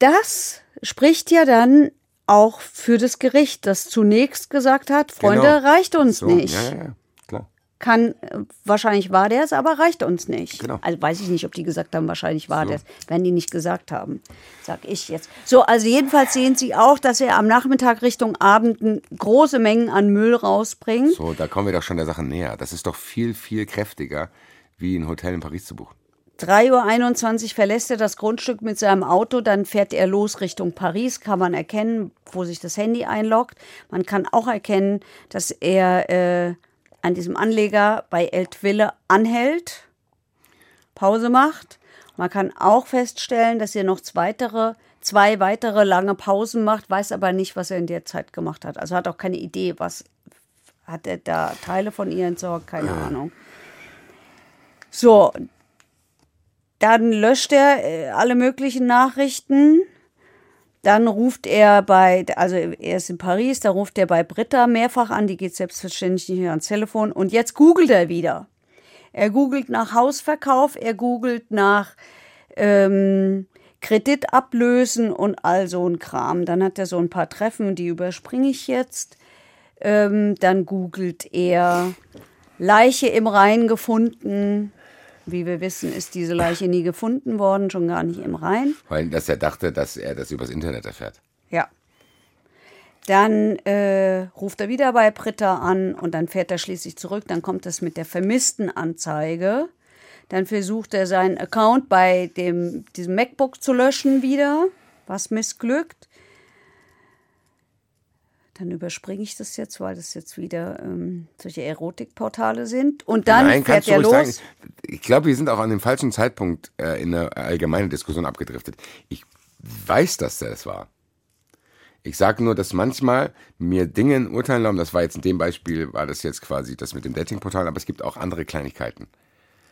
Das spricht ja dann auch für das Gericht, das zunächst gesagt hat, Freunde, Genau. reicht uns So, nicht. Ja, ja. Kann, äh, wahrscheinlich war der es, aber reicht uns nicht. Genau. Also weiß ich nicht, ob die gesagt haben, wahrscheinlich war So. der es. Wenn die nicht gesagt haben, sag ich jetzt. So, also jedenfalls sehen Sie auch, dass er am Nachmittag Richtung Abend große Mengen an Müll rausbringt. So, da kommen wir doch schon der Sache näher. Das ist doch viel, viel kräftiger, wie ein Hotel in Paris zu buchen. 3.21 Uhr verlässt er das Grundstück mit seinem Auto, dann fährt er los Richtung Paris, kann man erkennen, wo sich das Handy einloggt. Man kann auch erkennen, dass er äh, an diesem Anleger bei Eltville anhält, Pause macht. Man kann auch feststellen, dass er noch weitere, zwei weitere lange Pausen macht, weiß aber nicht, was er in der Zeit gemacht hat. Also hat auch keine Idee, was hat er da Teile von ihr entsorgt, keine Ahnung. So, dann löscht er äh, alle möglichen Nachrichten. Dann ruft er bei, also er ist in Paris, da ruft er bei Britta mehrfach an, die geht selbstverständlich nicht ans Telefon. Und jetzt googelt er wieder. Er googelt nach Hausverkauf, er googelt nach ähm, Kredit ablösen und all so ein Kram. Dann hat er so ein paar Treffen, die überspringe ich jetzt. Ähm, dann googelt er Leiche im Rhein gefunden. Wie wir wissen, ist diese Leiche nie gefunden worden, schon gar nicht im Rhein. Weil dass er dachte, dass er das übers Internet erfährt. Ja. Dann äh, ruft er wieder bei Britta an und dann fährt er schließlich zurück. Dann kommt es mit der vermissten Anzeige. Dann versucht er seinen Account bei dem, diesem MacBook zu löschen wieder, was missglückt. Dann überspringe ich das jetzt, weil das jetzt wieder ähm, solche Erotikportale sind. Und dann Nein, fährt er los. sagen. Ich glaube, wir sind auch an dem falschen Zeitpunkt äh, in eine allgemeine Diskussion abgedriftet. Ich weiß, dass der es war. Ich sage nur, dass manchmal mir Dinge in Urteilen erlauben, das war jetzt in dem Beispiel, war das jetzt quasi das mit dem Datingportal, aber es gibt auch andere Kleinigkeiten,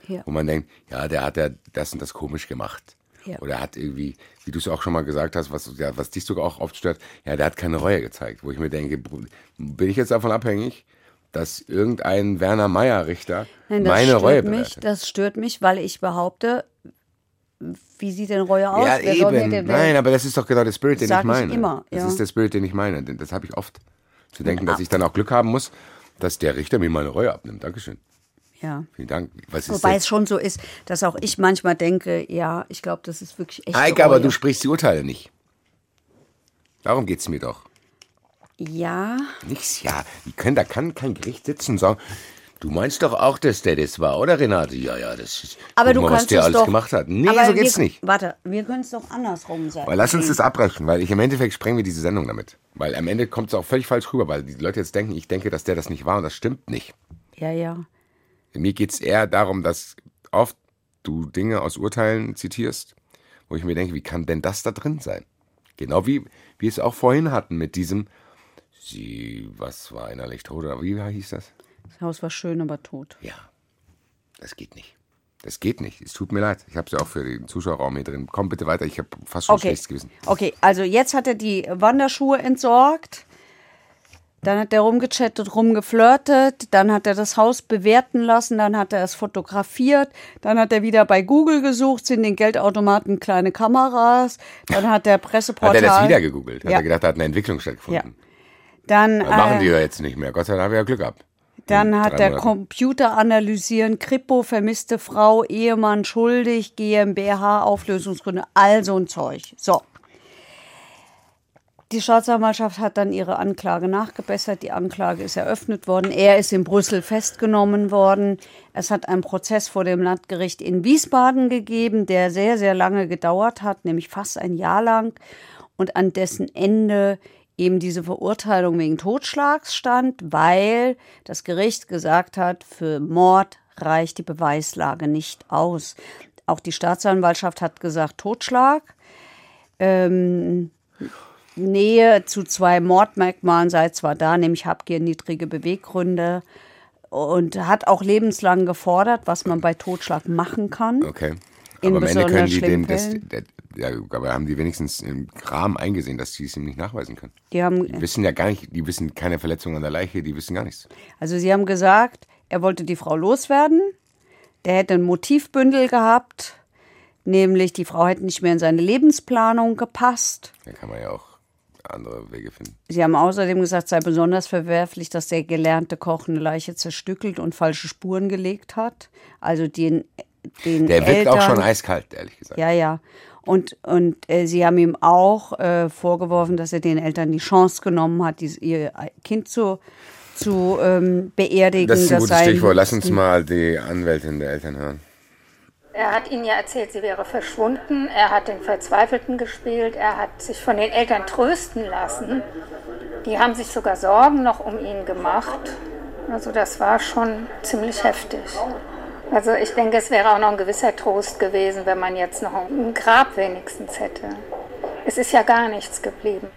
Ja. wo man denkt, ja, der hat ja das und das komisch gemacht. Ja. Oder hat irgendwie, wie du es auch schon mal gesagt hast, was, ja, was dich sogar auch oft stört, ja, der hat keine Reue gezeigt. Wo ich mir denke, bin ich jetzt davon abhängig, dass irgendein Werner Meyer-Richter Nein, das meine stört Reue mich. bewertet? Das stört mich, weil ich behaupte, wie sieht denn Reue aus? Ja, Wer eben. denn- Nein, aber das ist doch genau der Spirit, den ich ich meine. immer, Das ja. ist der Spirit, den ich meine. Das habe ich oft. Zu denken, dass ich dann auch Glück haben muss, dass der Richter mir meine Reue abnimmt. Dankeschön. Ja. Vielen Dank. Was Wobei es schon so ist, dass auch ich manchmal denke, ja, ich glaube, das ist wirklich echt. Eike, aber du sprichst die Urteile nicht. Darum geht's mir doch. Ja, Nichts, ja. Wie können, da kann kein Gericht sitzen und sagen, du meinst doch auch, dass der das war, oder Renate? Ja, ja, das ist. aber du mal, kannst was der es alles doch. gemacht hat. Nee, aber so geht's wir, nicht. Warte, wir können es doch andersrum sagen. Weil lass uns das abbrechen, weil ich im Endeffekt sprengen wir diese Sendung damit. Weil am Ende kommt es auch völlig falsch rüber, weil die Leute jetzt denken, ich denke, dass der das nicht war und das stimmt nicht. Ja, ja. Mir geht es eher darum, dass oft du Dinge aus Urteilen zitierst, wo ich mir denke, wie kann denn das da drin sein? Genau wie wir es auch vorhin hatten mit diesem, sie, was war innerlich tot oder wie hieß das? Das Haus war schön, aber tot. Ja, das geht nicht. Das geht nicht. Es tut mir leid. Ich habe es ja auch für den Zuschauerraum hier drin. Komm bitte weiter. Ich habe fast schon Okay. schlechtes Gewissen. Okay, also jetzt hat er die Wanderschuhe entsorgt. Dann hat er rumgechattet, rumgeflirtet, dann hat er das Haus bewerten lassen, dann hat er es fotografiert, dann hat er wieder bei Google gesucht, sind den Geldautomaten kleine Kameras, dann hat der Presseportal. Hat er das wieder gegoogelt? Hat Ja. er gedacht, da hat eine Entwicklung stattgefunden? Dann, Das machen die äh, doch jetzt nicht mehr. Gott sei Dank haben wir ja Glück gehabt. dann hat der. Computer analysieren, Kripo, vermisste Frau, Ehemann schuldig, GmbH, Auflösungsgründe, all so ein Zeug. So. Die Staatsanwaltschaft hat dann ihre Anklage nachgebessert. Die Anklage ist eröffnet worden. Er ist in Brüssel festgenommen worden. Es hat einen Prozess vor dem Landgericht in Wiesbaden gegeben, der sehr, sehr lange gedauert hat, nämlich fast ein Jahr lang. Und an dessen Ende eben diese Verurteilung wegen Totschlags stand, weil das Gericht gesagt hat, für Mord reicht die Beweislage nicht aus. Auch die Staatsanwaltschaft hat gesagt, Totschlag. Ähm, Nähe zu zwei Mordmerkmalen sei zwar da, nämlich Habgier, niedrige Beweggründe und hat auch lebenslang gefordert, was man bei Totschlag machen kann. Okay. Aber am Ende können die den, schlimmen das, der, ja, aber haben die wenigstens im Rahmen eingesehen, dass sie es ihm nicht nachweisen können? Die haben, Die wissen ja gar nicht, die wissen keine Verletzung an der Leiche, die wissen gar nichts. also sie haben gesagt, er wollte die Frau loswerden, der hätte ein Motivbündel gehabt, nämlich die Frau hätte nicht mehr in seine Lebensplanung gepasst. Da kann man ja auch andere Wege finden. Sie haben außerdem gesagt, es sei besonders verwerflich, dass der gelernte Koch eine Leiche zerstückelt und falsche Spuren gelegt hat. Also den, den Der wirkt Eltern, auch schon eiskalt, ehrlich gesagt. Ja, ja. Und, und äh, sie haben ihm auch äh, vorgeworfen, dass er den Eltern die Chance genommen hat, dies, ihr Kind zu, zu ähm, beerdigen. Das ist ein gutes Stichwort. Lass uns mal die Anwältin der Eltern hören. Er hat ihnen ja erzählt, sie wäre verschwunden. Er hat den Verzweifelten gespielt. Er hat sich von den Eltern trösten lassen. Die haben sich sogar Sorgen noch um ihn gemacht. Also das war schon ziemlich heftig. Also ich denke, es wäre auch noch ein gewisser Trost gewesen, wenn man jetzt noch ein Grab wenigstens hätte. Es ist ja gar nichts geblieben.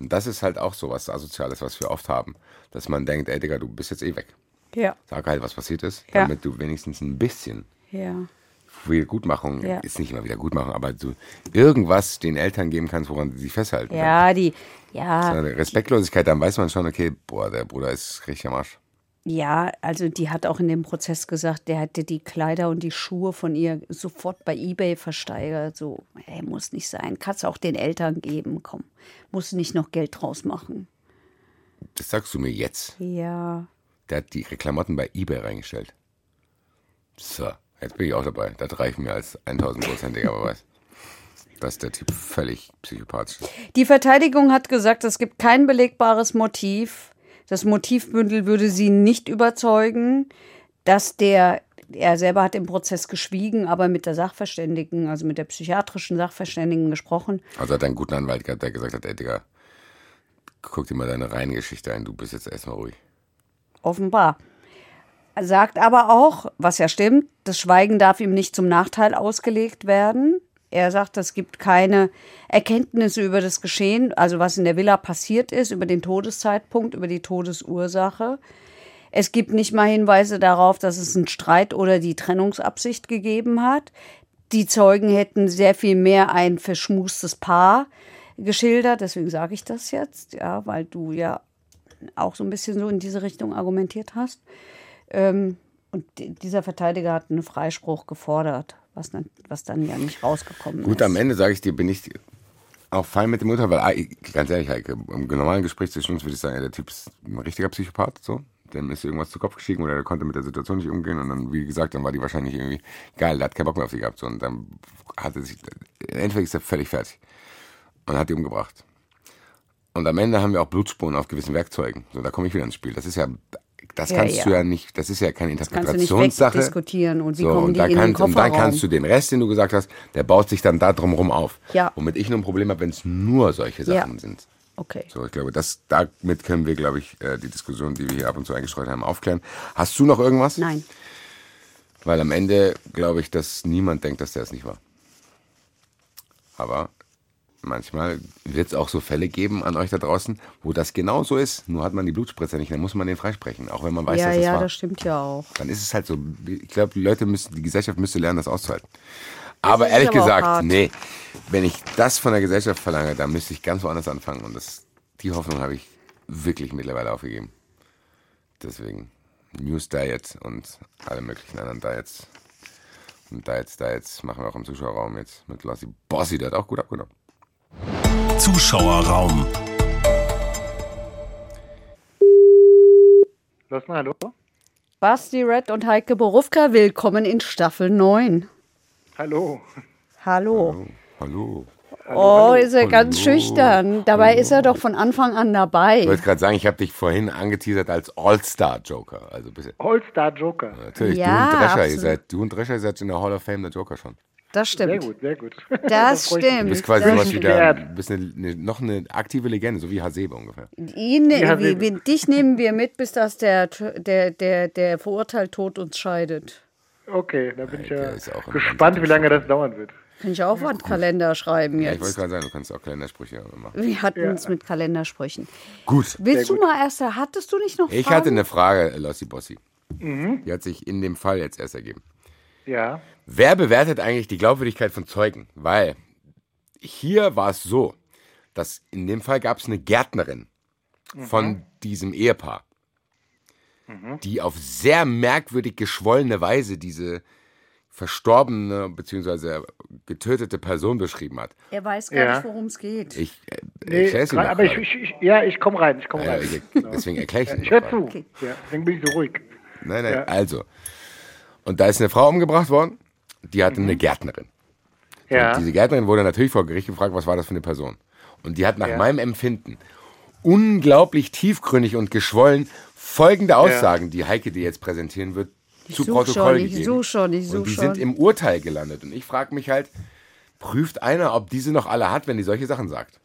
Und das ist halt auch so was Asoziales, was wir oft haben. Dass man denkt, ey Digga, du bist jetzt eh weg. Ja. Sag halt, was passiert ist, Ja. damit du wenigstens ein bisschen Ja. Wiedergutmachung, Ja. ist nicht immer Wiedergutmachung, aber du irgendwas den Eltern geben kannst, woran sie sich festhalten. Ja, die, Wenn ja, eine Respektlosigkeit, dann weiß man schon, okay, boah, der Bruder ist richtig am Arsch. ja, also die hat auch in dem Prozess gesagt, der hätte die Kleider und die Schuhe von ihr sofort bei Ebay versteigert. So, ey, muss nicht sein. Kannst auch den Eltern geben, komm. Muss nicht noch Geld draus machen. Das sagst du mir jetzt. Ja. Der hat die Klamotten bei Ebay reingestellt. So, jetzt bin ich auch dabei. Das reicht mir als 1000-prozentiger Beweis. Dass der Typ völlig psychopathisch ist. Die Verteidigung hat gesagt, es gibt kein belegbares Motiv. Das Motivbündel würde sie nicht überzeugen, dass der, er selber hat im Prozess geschwiegen, aber mit der Sachverständigen, also mit der psychiatrischen Sachverständigen gesprochen. Also hat er einen guten Anwalt gehabt, der gesagt hat, ey Digga, guck dir mal deine Reihengeschichte ein, du bist jetzt erstmal ruhig. Offenbar. Sagt aber auch, was ja stimmt, das Schweigen darf ihm nicht zum Nachteil ausgelegt werden. Er sagt, es gibt keine Erkenntnisse über das Geschehen, also was in der Villa passiert ist, über den Todeszeitpunkt, über die Todesursache. Es gibt nicht mal Hinweise darauf, dass es einen Streit oder die Trennungsabsicht gegeben hat. Die Zeugen hätten sehr viel mehr ein verschmustes Paar geschildert, deswegen sage ich das jetzt, ja, weil du ja auch so ein bisschen so in diese Richtung argumentiert hast. Ähm, und di- dieser Verteidiger hat einen Freispruch gefordert, was dann, was dann ja nicht rausgekommen Gut, ist. am Ende sage ich dir, bin ich auch fein mit dem Urteil, weil ah, ganz ehrlich, Heike, im normalen Gespräch zwischen uns würde ich sagen, der Typ ist ein richtiger Psychopath, so. Dem ist irgendwas zu Kopf gestiegen oder der konnte mit der Situation nicht umgehen und dann, wie gesagt, dann war die wahrscheinlich irgendwie geil, der hat keinen Bock mehr auf sie gehabt, so. Und dann hatte sich, im Endeffekt ist er völlig fertig und hat die umgebracht. Und am Ende haben wir auch Blutspuren auf gewissen Werkzeugen. So, da komme ich wieder ins Spiel. Das ist ja, das Ja, kannst ja. du ja nicht, das ist ja keine Interpretationssache. wegdiskutieren. Und wie so, kommen und die dann in den kannst, und dann kannst du den Rest, den du gesagt hast, der baut sich dann da drumherum auf. Ja. Womit ich nur ein Problem habe, wenn es nur solche Ja. Sachen sind. Okay. So, ich glaube, das, damit können wir, glaube ich, äh, die Diskussion, die wir hier ab und zu eingestreut haben, aufklären. Hast du noch irgendwas? Nein. Weil am Ende glaube ich, dass niemand denkt, dass der es nicht war. Aber manchmal wird es auch so Fälle geben an euch da draußen, wo das genau so ist. Nur hat man die Blutspritzer nicht, dann muss man den freisprechen, auch wenn man weiß, ja, dass es ja, war. das stimmt ja auch. Dann ist es halt so. Ich glaube, die Leute müssen, die Gesellschaft müsste lernen, das auszuhalten. Aber ist ehrlich aber gesagt, nee, wenn ich das von der Gesellschaft verlange, dann müsste ich ganz woanders anfangen. Und das, die Hoffnung habe ich wirklich mittlerweile aufgegeben. Deswegen News Diet und alle möglichen anderen Diets. Und Diets, Diets machen wir auch im Zuschauerraum jetzt mit Lassi Bossi, der hat auch gut abgenommen. Zuschauerraum. Los mal, hallo? Basti Red und Heike Borufka, willkommen in Staffel 9. Hallo. Hallo. Hallo. Oh, ist er ganz Hallo. schüchtern. Dabei ist er doch von Anfang an Ich dabei. wollte gerade sagen, ich habe dich vorhin angeteasert als All-Star-Joker. Also bist All-Star Joker. Natürlich, Ja, du und Drescher, ihr seid, du und Drescher ihr seid in der Hall of Fame der Joker schon. Das Sehr stimmt. gut, sehr gut. Das *laughs* stimmt. Du bist quasi Das sowas wie stimmt. der, geehrt. bist eine, eine, noch eine aktive Legende, so wie Hasebe ungefähr. Ihn, Ja, wie, sehr wie, dich nehmen wir mit, bis dass der, der, der, der verurteilt Tod uns scheidet. Okay, da bin ich ja gespannt, wie lange das dauern wird. Kann ich auch Wandkalender schreiben Ja, ich wollte jetzt. gerade sagen, du kannst auch Kalendersprüche machen. Wir hatten es mit Kalendersprüchen. Gut. Willst du mal erst, hattest du nicht noch Ich Fragen? hatte eine Frage, Lossi Bossi. Mhm. Die hat sich in dem Fall jetzt erst ergeben. Ja. Wer bewertet eigentlich die Glaubwürdigkeit von Zeugen? Weil hier war es so, dass in dem Fall gab es eine Gärtnerin von diesem Ehepaar, die auf sehr merkwürdig geschwollene Weise diese verstorbene bzw. getötete Person beschrieben hat. Er weiß gar Ja. nicht, worum es geht. Ich, äh, Nee, erklär's ihm aber ich, ich, ich, ja, ich komme rein, ich komme Ja, rein. ich, deswegen erkläre ich Ja, es ich höre zu. Okay. Ja, deswegen bin ich so ruhig. Nein, nein, Ja. also. Und da ist eine Frau umgebracht worden, die hatte eine Gärtnerin. Mhm. Ja. Und diese Gärtnerin wurde natürlich vor Gericht gefragt, was war das für eine Person. Und die hat nach Ja. meinem Empfinden unglaublich tiefgründig und geschwollen folgende Aussagen, die Heike dir jetzt präsentieren wird, zu such Protokoll schon, ich gegeben. such schon, ich such und die schon. sind im Urteil gelandet. Und ich frage mich halt, prüft einer, ob diese noch alle hat, wenn die solche Sachen sagt?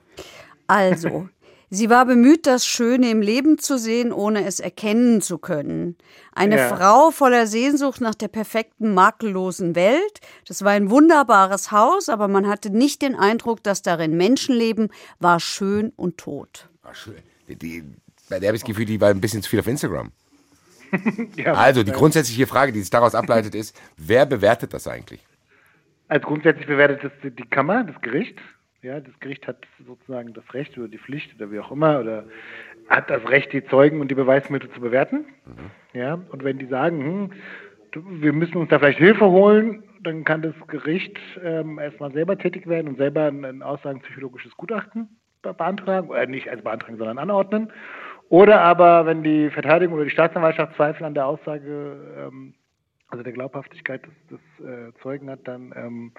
Also, *laughs* sie war bemüht, das Schöne im Leben zu sehen, ohne es erkennen zu können. Eine Ja. Frau voller Sehnsucht nach der perfekten, makellosen Welt. Das war ein wunderbares Haus, aber man hatte nicht den Eindruck, dass darin Menschen leben, war schön und tot. Ach, schön. Die, die, bei der habe ich das Gefühl, die war ein bisschen zu viel auf Instagram. *laughs* Ja, Also, die grundsätzliche Frage, die sich daraus ableitet, ist, wer bewertet das eigentlich? Also grundsätzlich bewertet die die Kammer, das Gericht. Ja, das Gericht hat sozusagen das Recht oder die Pflicht oder wie auch immer oder hat das Recht, die Zeugen und die Beweismittel zu bewerten. Ja, und wenn die sagen, hm, wir müssen uns da vielleicht Hilfe holen, dann kann das Gericht ähm, erstmal selber tätig werden und selber ein, ein aussagenpsychologisches Gutachten be beantragen, oder nicht als beantragen, sondern anordnen. Oder aber, wenn die Verteidigung oder die Staatsanwaltschaft Zweifel an der Aussage ähm, also der Glaubhaftigkeit des, des äh, Zeugen hat, dann ähm,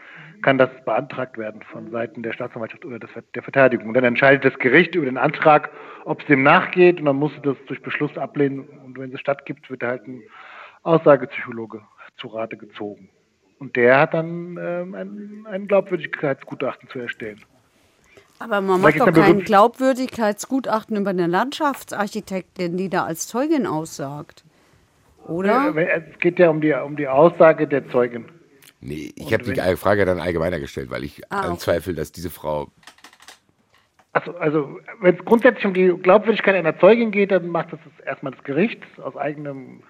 kann das beantragt werden von Seiten der Staatsanwaltschaft oder des, der Verteidigung. Und dann entscheidet das Gericht über den Antrag, ob es dem nachgeht und dann muss es das durch Beschluss ablehnen und wenn es stattgibt, wird halt ein Aussagepsychologe zu Rate gezogen. Und der hat dann ähm, ein, ein Glaubwürdigkeitsgutachten zu erstellen. Aber man macht doch kein Glaubwürdigkeitsgutachten über eine Landschaftsarchitektin, die da als Zeugin aussagt. Oder? Es geht ja um die, um die Aussage der Zeugin. Nee, ich habe die Frage dann allgemeiner gestellt, weil ich Ah, okay. anzweifle, dass diese Frau. Also, also wenn es grundsätzlich um die Glaubwürdigkeit einer Zeugin geht, dann macht das das erstmal das Gericht aus eigenem,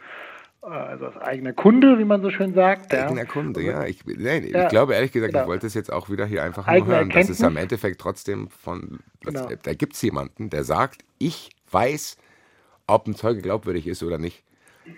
äh, also aus eigener Kunde, wie man so schön sagt. ja. Eigener Kunde, ja. Ich, nein, Ja, ich glaube ehrlich gesagt, genau. ich wollte es jetzt auch wieder hier einfach nur hören. Das ist am Erkenntnis. Endeffekt trotzdem von. Was, Genau. Da gibt es jemanden, der sagt, ich weiß, ob ein Zeuge glaubwürdig ist oder nicht.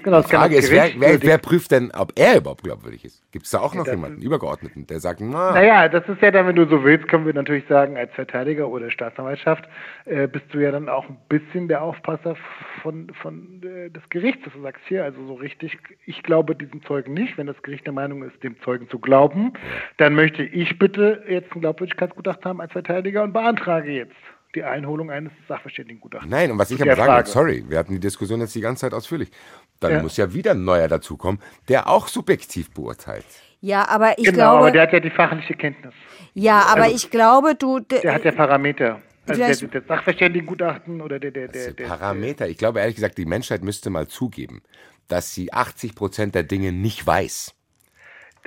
Genau, Die Frage ist, wer, wer, wer prüft denn, ob er überhaupt glaubwürdig ist? Gibt es da auch noch das jemanden, Übergeordneten, der sagt, na, Naja, das ist ja dann, wenn du so willst, können wir natürlich sagen, als Verteidiger oder Staatsanwaltschaft äh, bist du ja dann auch ein bisschen der Aufpasser von, von äh, des Gerichts, dass du sagst, hier, also so richtig, ich glaube diesem Zeugen nicht. Wenn das Gericht der Meinung ist, dem Zeugen zu glauben, dann möchte ich bitte jetzt ein Glaubwürdigkeitsgutachten haben als Verteidiger und beantrage jetzt die Einholung eines Sachverständigengutachtens. Nein, und was ich aber der sagen will, Frage. sorry, wir hatten die Diskussion jetzt die ganze Zeit ausführlich. Dann Ja. muss ja wieder ein neuer dazukommen, der auch subjektiv beurteilt. Ja, aber ich Genau, glaube. aber der hat ja die fachliche Kenntnis. ja, aber also- ich glaube, du. Der hat ja Parameter. Also der, der Sachverständigengutachten oder der, der, der, Diese der Parameter. Ich glaube ehrlich gesagt, die Menschheit müsste mal zugeben, dass sie 80 Prozent der Dinge nicht weiß.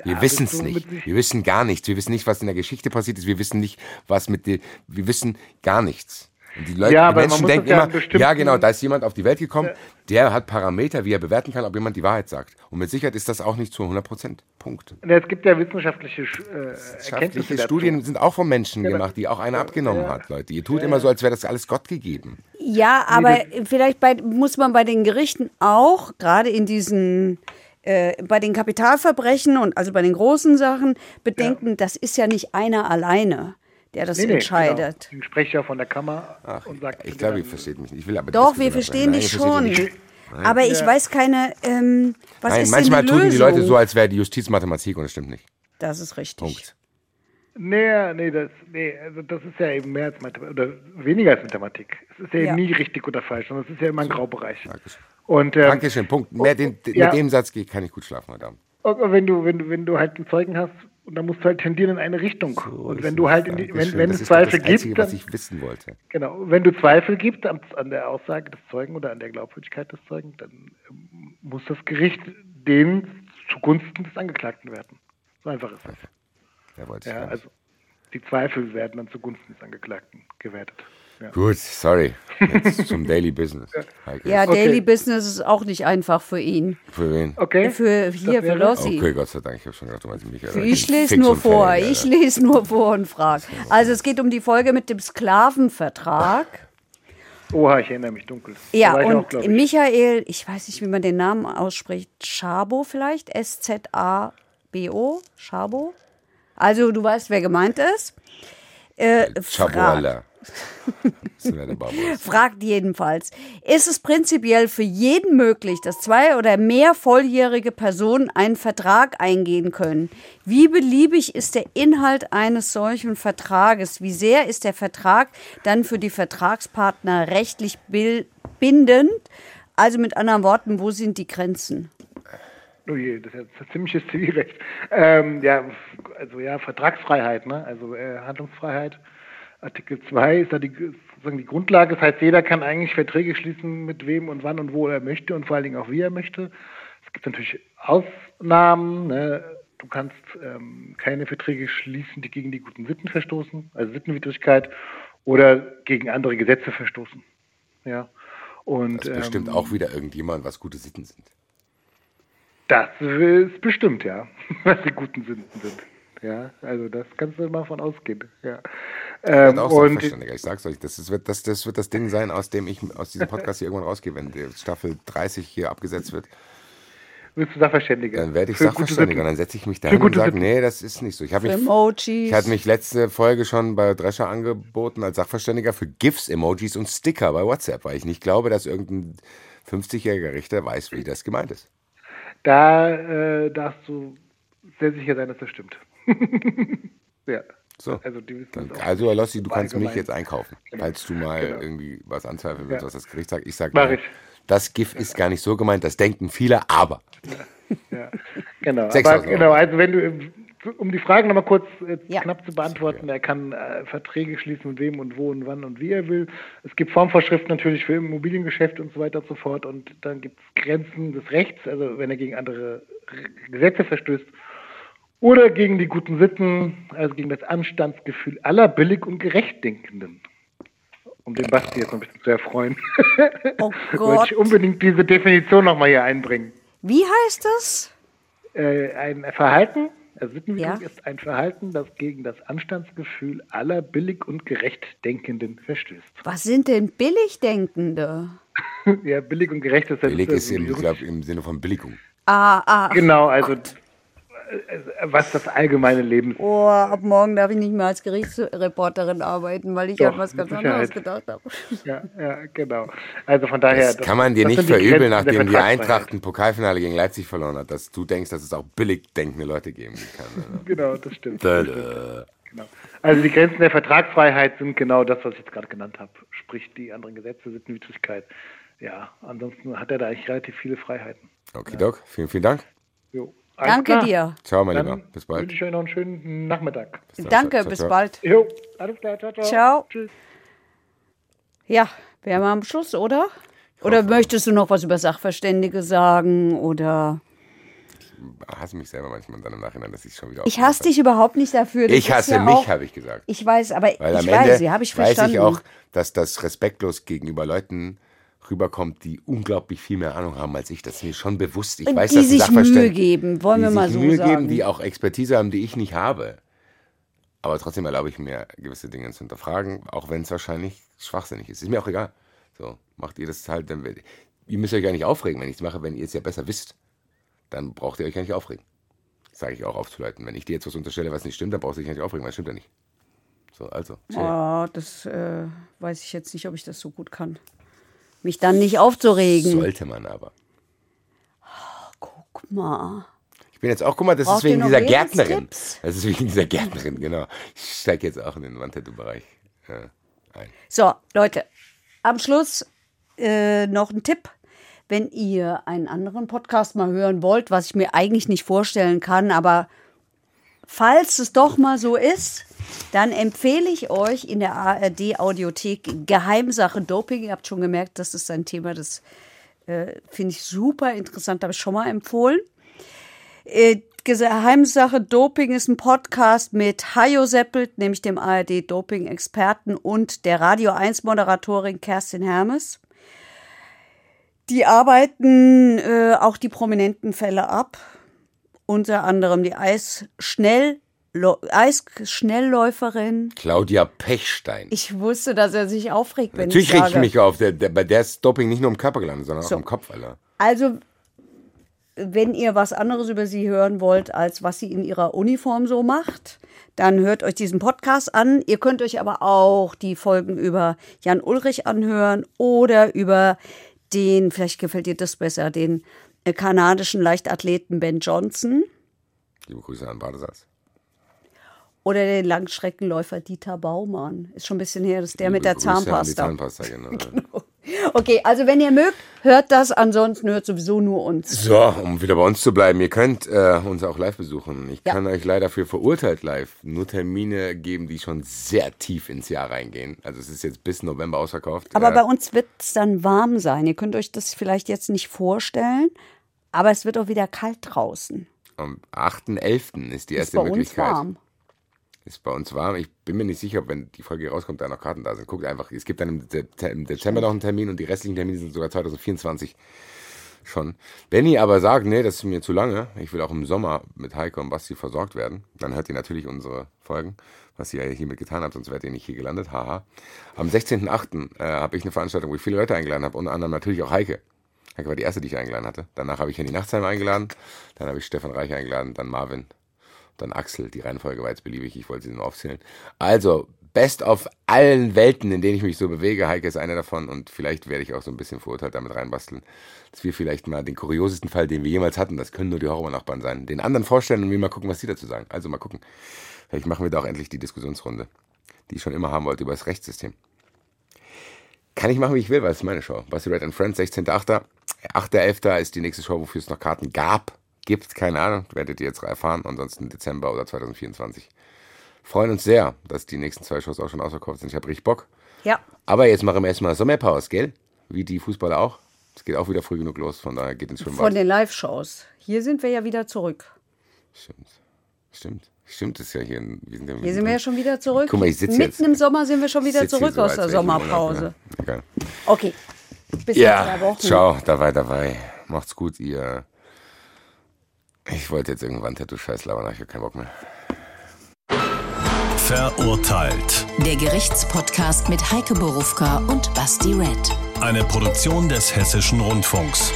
Wir wissen es nicht. Wir wissen gar nichts. Wir wissen nicht, was in der Geschichte passiert ist. Wir wissen nicht, was mit den. Wir wissen gar nichts. Und die Leute, Ja, die Menschen denken ja immer, ja genau, da ist jemand auf die Welt gekommen, der hat Parameter, wie er bewerten kann, ob jemand die Wahrheit sagt. Und mit Sicherheit ist das auch nicht zu 100 Prozent. Punkt. Ja, Es gibt ja wissenschaftliche äh, Wissenschaftliche dazu. Studien sind auch von Menschen gemacht, die auch einer abgenommen hat, Leute. Ihr tut immer so, als wäre das alles Gott gegeben. Ja, aber vielleicht bei, muss man bei den Gerichten auch, gerade in diesen, äh, bei den Kapitalverbrechen und also bei den großen Sachen, bedenken, das ist ja nicht einer alleine, der das Nee, nee, entscheidet. Genau. Ich spreche ja von der Kammer Ach, und sagt, ich glaube, ihr versteht mich nicht. Ich will aber Doch, wir verstehen dich schon. Aber ich weiß keine, ähm, was Nein, ist manchmal denn die tun Lösung? die Leute so, als wäre die Justiz Mathematik und das stimmt nicht. Das ist richtig. Punkt. Nee, nee, das, nee, also das ist ja eben mehr als Mathematik, oder weniger als Mathematik. Es ist ja, Ja. nie richtig oder falsch, sondern es ist ja immer ein Graubereich. Dankeschön. Und, ähm, Dankeschön, Punkt. Mehr den, ja. Mit dem Satz kann ich gut schlafen heute Abend. und wenn du, wenn du, wenn du halt einen Zeugen hast, und dann musst du halt tendieren in eine Richtung. und wenn du halt in die, wenn, wenn es Zweifel das Einzige, gibt, was ich wissen wollte. genau, wenn du Zweifel gibt an, an der Aussage des Zeugen oder an der Glaubwürdigkeit des Zeugen, dann ähm, muss das Gericht den zugunsten des Angeklagten werten. So einfach ist das. Da wollte ich Ja, also die Zweifel werden dann zugunsten des Angeklagten gewertet. Ja. Gut, sorry. Jetzt *laughs* zum Daily Business. Ja, Okay. Daily Business ist auch nicht einfach für ihn. Für wen? Okay. Für hier, für Lossi. Okay, Gott sei Dank. Ich habe schon gedacht, du meinst mich. Alter. Ich lese fix nur vor. fertig, Ich lese nur vor und frage. Also es geht um die Folge mit dem Sklavenvertrag. Oha, ich erinnere mich dunkel. Ja, auch, und glaub ich. Michael, ich weiß nicht, wie man den Namen ausspricht, Schabo vielleicht? S-Z-A-B-O? Schabo? Also du weißt, wer gemeint ist. Äh, der Barbaros. *laughs* fragt jedenfalls, ist es prinzipiell für jeden möglich, dass zwei oder mehr volljährige Personen einen Vertrag eingehen können? Wie beliebig ist der Inhalt eines solchen Vertrages? Wie sehr ist der Vertrag dann für die Vertragspartner rechtlich bindend? Also mit anderen Worten, wo sind die Grenzen? Oh je, das ist ja ziemliches Zivilrecht. Ähm, ja, also ja, Vertragsfreiheit, ne? also äh, Handlungsfreiheit. Artikel 2 ist da die, sozusagen die Grundlage. Das heißt, jeder kann eigentlich Verträge schließen, mit wem und wann und wo er möchte und vor allen Dingen auch wie er möchte. Es gibt natürlich Ausnahmen. Ne? Du kannst ähm, keine Verträge schließen, die gegen die guten Sitten verstoßen, also Sittenwidrigkeit, oder gegen andere Gesetze verstoßen. Ja. Und, das bestimmt ähm, auch wieder irgendjemand, was gute Sitten sind. Das ist bestimmt, ja, *laughs* was die guten Sitten sind. Ja, also das kannst du mal von ausgehen. Ja. Ähm, auch und ich sag's euch, das, wird, das, das wird das Ding sein, aus dem ich aus diesem Podcast hier irgendwann rausgehe, wenn die Staffel 30 hier abgesetzt wird wirst du Sachverständiger. Dann werde ich Für Sachverständiger und dann setze ich mich dahin und sage, nee, das ist nicht so. Ich habe mich, Emojis. ich hatte mich letzte Folge schon bei Drescher angeboten als Sachverständiger für GIFs, Emojis und Sticker bei WhatsApp, weil ich nicht glaube, dass irgendein 50-jähriger Richter weiß, wie das gemeint ist. Da äh, darfst du sehr sicher sein, dass das stimmt. *laughs* ja. So. Also, Dann, also Lossi, du kannst mich jetzt einkaufen, *laughs* genau. falls du mal genau. irgendwie was anzweifeln willst, ja. was das Gericht sagt. Ich sage, das GIF ist gar nicht so gemeint, das denken viele, aber. Ja, genau. Aber, genau, also wenn du, um die Fragen nochmal kurz äh, ja. knapp zu beantworten, er kann äh, Verträge schließen mit wem und wo und wann und wie er will. Es gibt Formvorschriften natürlich für Immobiliengeschäfte und so weiter und so fort und dann gibt es Grenzen des Rechts, also wenn er gegen andere Gesetze verstößt oder gegen die guten Sitten, also gegen das Anstandsgefühl aller billig und gerecht Denkenden um den Basti jetzt noch ein bisschen zu erfreuen. Oh Gott. *laughs* Wollte ich unbedingt diese Definition nochmal hier einbringen. Wie heißt das? Äh, ein Verhalten, Sittenwidrung ja. ist ein Verhalten, das gegen das Anstandsgefühl aller billig und gerecht Denkenden verstößt. Was sind denn Billigdenkende? *laughs* ja, billig und gerecht ist... Billig ist, im, glaub, im Sinne von Billigung. Ah, ah. Genau, also... Gott was das allgemeine Leben ist. Oh, ab morgen darf ich nicht mehr als Gerichtsreporterin arbeiten, weil ich Doch, an was ganz anderes gedacht habe. *laughs* Ja, ja, genau. Also von daher. Das, das kann man dir nicht verübeln, nachdem die Eintracht ein Pokalfinale gegen Leipzig verloren hat, dass du denkst, dass es auch billig denkende Leute geben kann. Also. *laughs* genau, das stimmt. Da, da. Genau. Also die Grenzen der Vertragsfreiheit sind genau das, was ich jetzt gerade genannt habe. Sprich, die anderen Gesetze, Sittenwidrigkeit. Ja, ansonsten hat er da eigentlich relativ viele Freiheiten. Okay, ja. Doc, vielen, vielen Dank. Jo. Danke klar. dir. Ciao, mein Lieber. Bis bald. wünsche ich euch noch einen schönen Nachmittag. Bis Danke, ciao, bis ciao. bald. Jo, alles klar. Ciao, ciao. Ciao. Tschüss. Ja, wären wir am Schluss, oder? Oder möchtest du noch was über Sachverständige sagen? Oder. Ich hasse mich selber manchmal dann im Nachhinein, dass ich schon wieder. Ich hasse dich überhaupt nicht dafür. Das ich hasse ja mich, habe ich gesagt. Ich weiß, aber Weil ich weiß, sie habe ich verstanden. Weiß ich auch, dass das respektlos gegenüber Leuten rüberkommt, die unglaublich viel mehr Ahnung haben als ich. Das ist mir schon bewusst. Ich und weiß, die dass sich Mühe geben, wollen wir mal so Mühe sagen. geben, die auch Expertise haben, die ich nicht habe. Aber trotzdem erlaube ich mir, gewisse Dinge zu hinterfragen, auch wenn es wahrscheinlich schwachsinnig ist. Ist mir auch egal. So, macht ihr das halt, dann, ihr müsst euch gar nicht aufregen, wenn ich es mache, wenn ihr es ja besser wisst. Dann braucht ihr euch gar nicht aufregen. Sage ich auch aufzuleiten. Wenn ich dir jetzt was unterstelle, was nicht stimmt, dann brauchst du dich nicht aufregen, weil es stimmt ja nicht. So, also. Oh, das äh, weiß ich jetzt nicht, ob ich das so gut kann mich dann nicht aufzuregen. Sollte man aber. Guck mal. Ich bin jetzt auch, guck mal, das Braucht ist wegen dieser Gärtnerin. Das ist wegen dieser Gärtnerin, genau. Ich steige jetzt auch in den Wandtattoo-Bereich äh, ein. So, Leute, am Schluss äh, noch ein Tipp. Wenn ihr einen anderen Podcast mal hören wollt, was ich mir eigentlich nicht vorstellen kann, aber falls es doch mal so ist, dann empfehle ich euch in der ARD Audiothek Geheimsache Doping. Ihr habt schon gemerkt, das ist ein Thema, das äh, finde ich super interessant, habe ich schon mal empfohlen. Äh, Geheimsache Doping ist ein Podcast mit Hajo Seppelt, nämlich dem ARD Doping-Experten und der Radio 1 Moderatorin Kerstin Hermes. Die arbeiten äh, auch die prominenten Fälle ab, unter anderem die Eisschnell Eisschnellläuferin. Claudia Pechstein. Ich wusste, dass er sich aufregt, wenn Natürlich ich. Natürlich reg ich mich auf. Der, der, bei der ist Doping nicht nur im Körper gelandet, sondern so. auch im Kopf, Alter. Also, wenn ihr was anderes über sie hören wollt, als was sie in ihrer Uniform so macht, dann hört euch diesen Podcast an. Ihr könnt euch aber auch die Folgen über Jan Ulrich anhören oder über den, vielleicht gefällt dir das besser, den kanadischen Leichtathleten Ben Johnson. Liebe Grüße an Badesalz. Oder den Langstreckenläufer Dieter Baumann. Ist schon ein bisschen her, das ist der mit der Zahnpasta. Zahnpasta genau. *laughs* genau. Okay, also wenn ihr mögt, hört das, ansonsten hört sowieso nur uns. So, um wieder bei uns zu bleiben, ihr könnt äh, uns auch live besuchen. Ich Ja. kann euch leider für verurteilt live nur Termine geben, die schon sehr tief ins Jahr reingehen. Also es ist jetzt bis November ausverkauft. Aber äh, bei uns wird es dann warm sein. Ihr könnt euch das vielleicht jetzt nicht vorstellen, aber es wird auch wieder kalt draußen. am 8.11. ist die Ist erste bei uns Möglichkeit. warm. Ist bei uns warm. Ich bin mir nicht sicher, ob wenn die Folge rauskommt, da noch Karten da sind. Guckt einfach. Es gibt dann im, De im Dezember noch einen Termin und die restlichen Termine sind sogar 2024 schon. Wenn ihr aber sagt, nee, das ist mir zu lange, ich will auch im Sommer mit Heike und Basti versorgt werden, dann hört ihr natürlich unsere Folgen, was ihr hiermit getan habt, sonst wärt ihr nicht hier gelandet. Haha. Am 16.08. Äh, habe ich eine Veranstaltung, wo ich viele Leute eingeladen habe, unter anderem natürlich auch Heike. Heike war die erste, die ich eingeladen hatte. Danach habe ich Henny Nachtsheim eingeladen, dann habe ich Stefan Reich eingeladen, dann Marvin, dann Axel. Die Reihenfolge war jetzt beliebig, ich wollte sie nur aufzählen. Also, best auf allen Welten, in denen ich mich so bewege. Heike ist einer davon und vielleicht werde ich auch so ein bisschen verurteilt damit reinbasteln, dass wir vielleicht mal den kuriosesten Fall, den wir jemals hatten, das können nur die Horrornachbarn sein, den anderen vorstellen und wir mal gucken, was die dazu sagen. Also mal gucken. Vielleicht machen wir da auch endlich die Diskussionsrunde, die ich schon immer haben wollte über das Rechtssystem. Kann ich machen, wie ich will, weil es ist meine Show. Basti Red and Friends, 16.8. 8.11. ist die nächste Show, wofür es noch Karten gab. Gibt, keine Ahnung, werdet ihr jetzt erfahren. Ansonsten Dezember oder 2024. Freuen uns sehr, dass die nächsten zwei Shows auch schon ausverkauft sind. Ich habe richtig Bock. Ja. Aber jetzt machen wir erstmal Sommerpause, gell? Wie die Fußballer auch. Es geht auch wieder früh genug los, von daher geht ins Von Schwimmbad. den Live-Shows. Hier sind wir ja wieder zurück. Stimmt. Stimmt. Stimmt, ist ja hier. Wir sind ja Hier sind wir ja schon wieder zurück. Guck mal, ich sitze Mitten jetzt. im Sommer sind wir schon wieder zurück so, aus der Sommerpause. ne? Okay. Bis in Ja, zwei Wochen. ciao, dabei, dabei. Macht's gut, ihr. Ich wollte jetzt irgendwann Tattoo-Scheiß labern, aber ich hab keinen Bock mehr. Verurteilt. Der Gerichtspodcast mit Heike Borufka und Basti Red. Eine Produktion des Hessischen Rundfunks.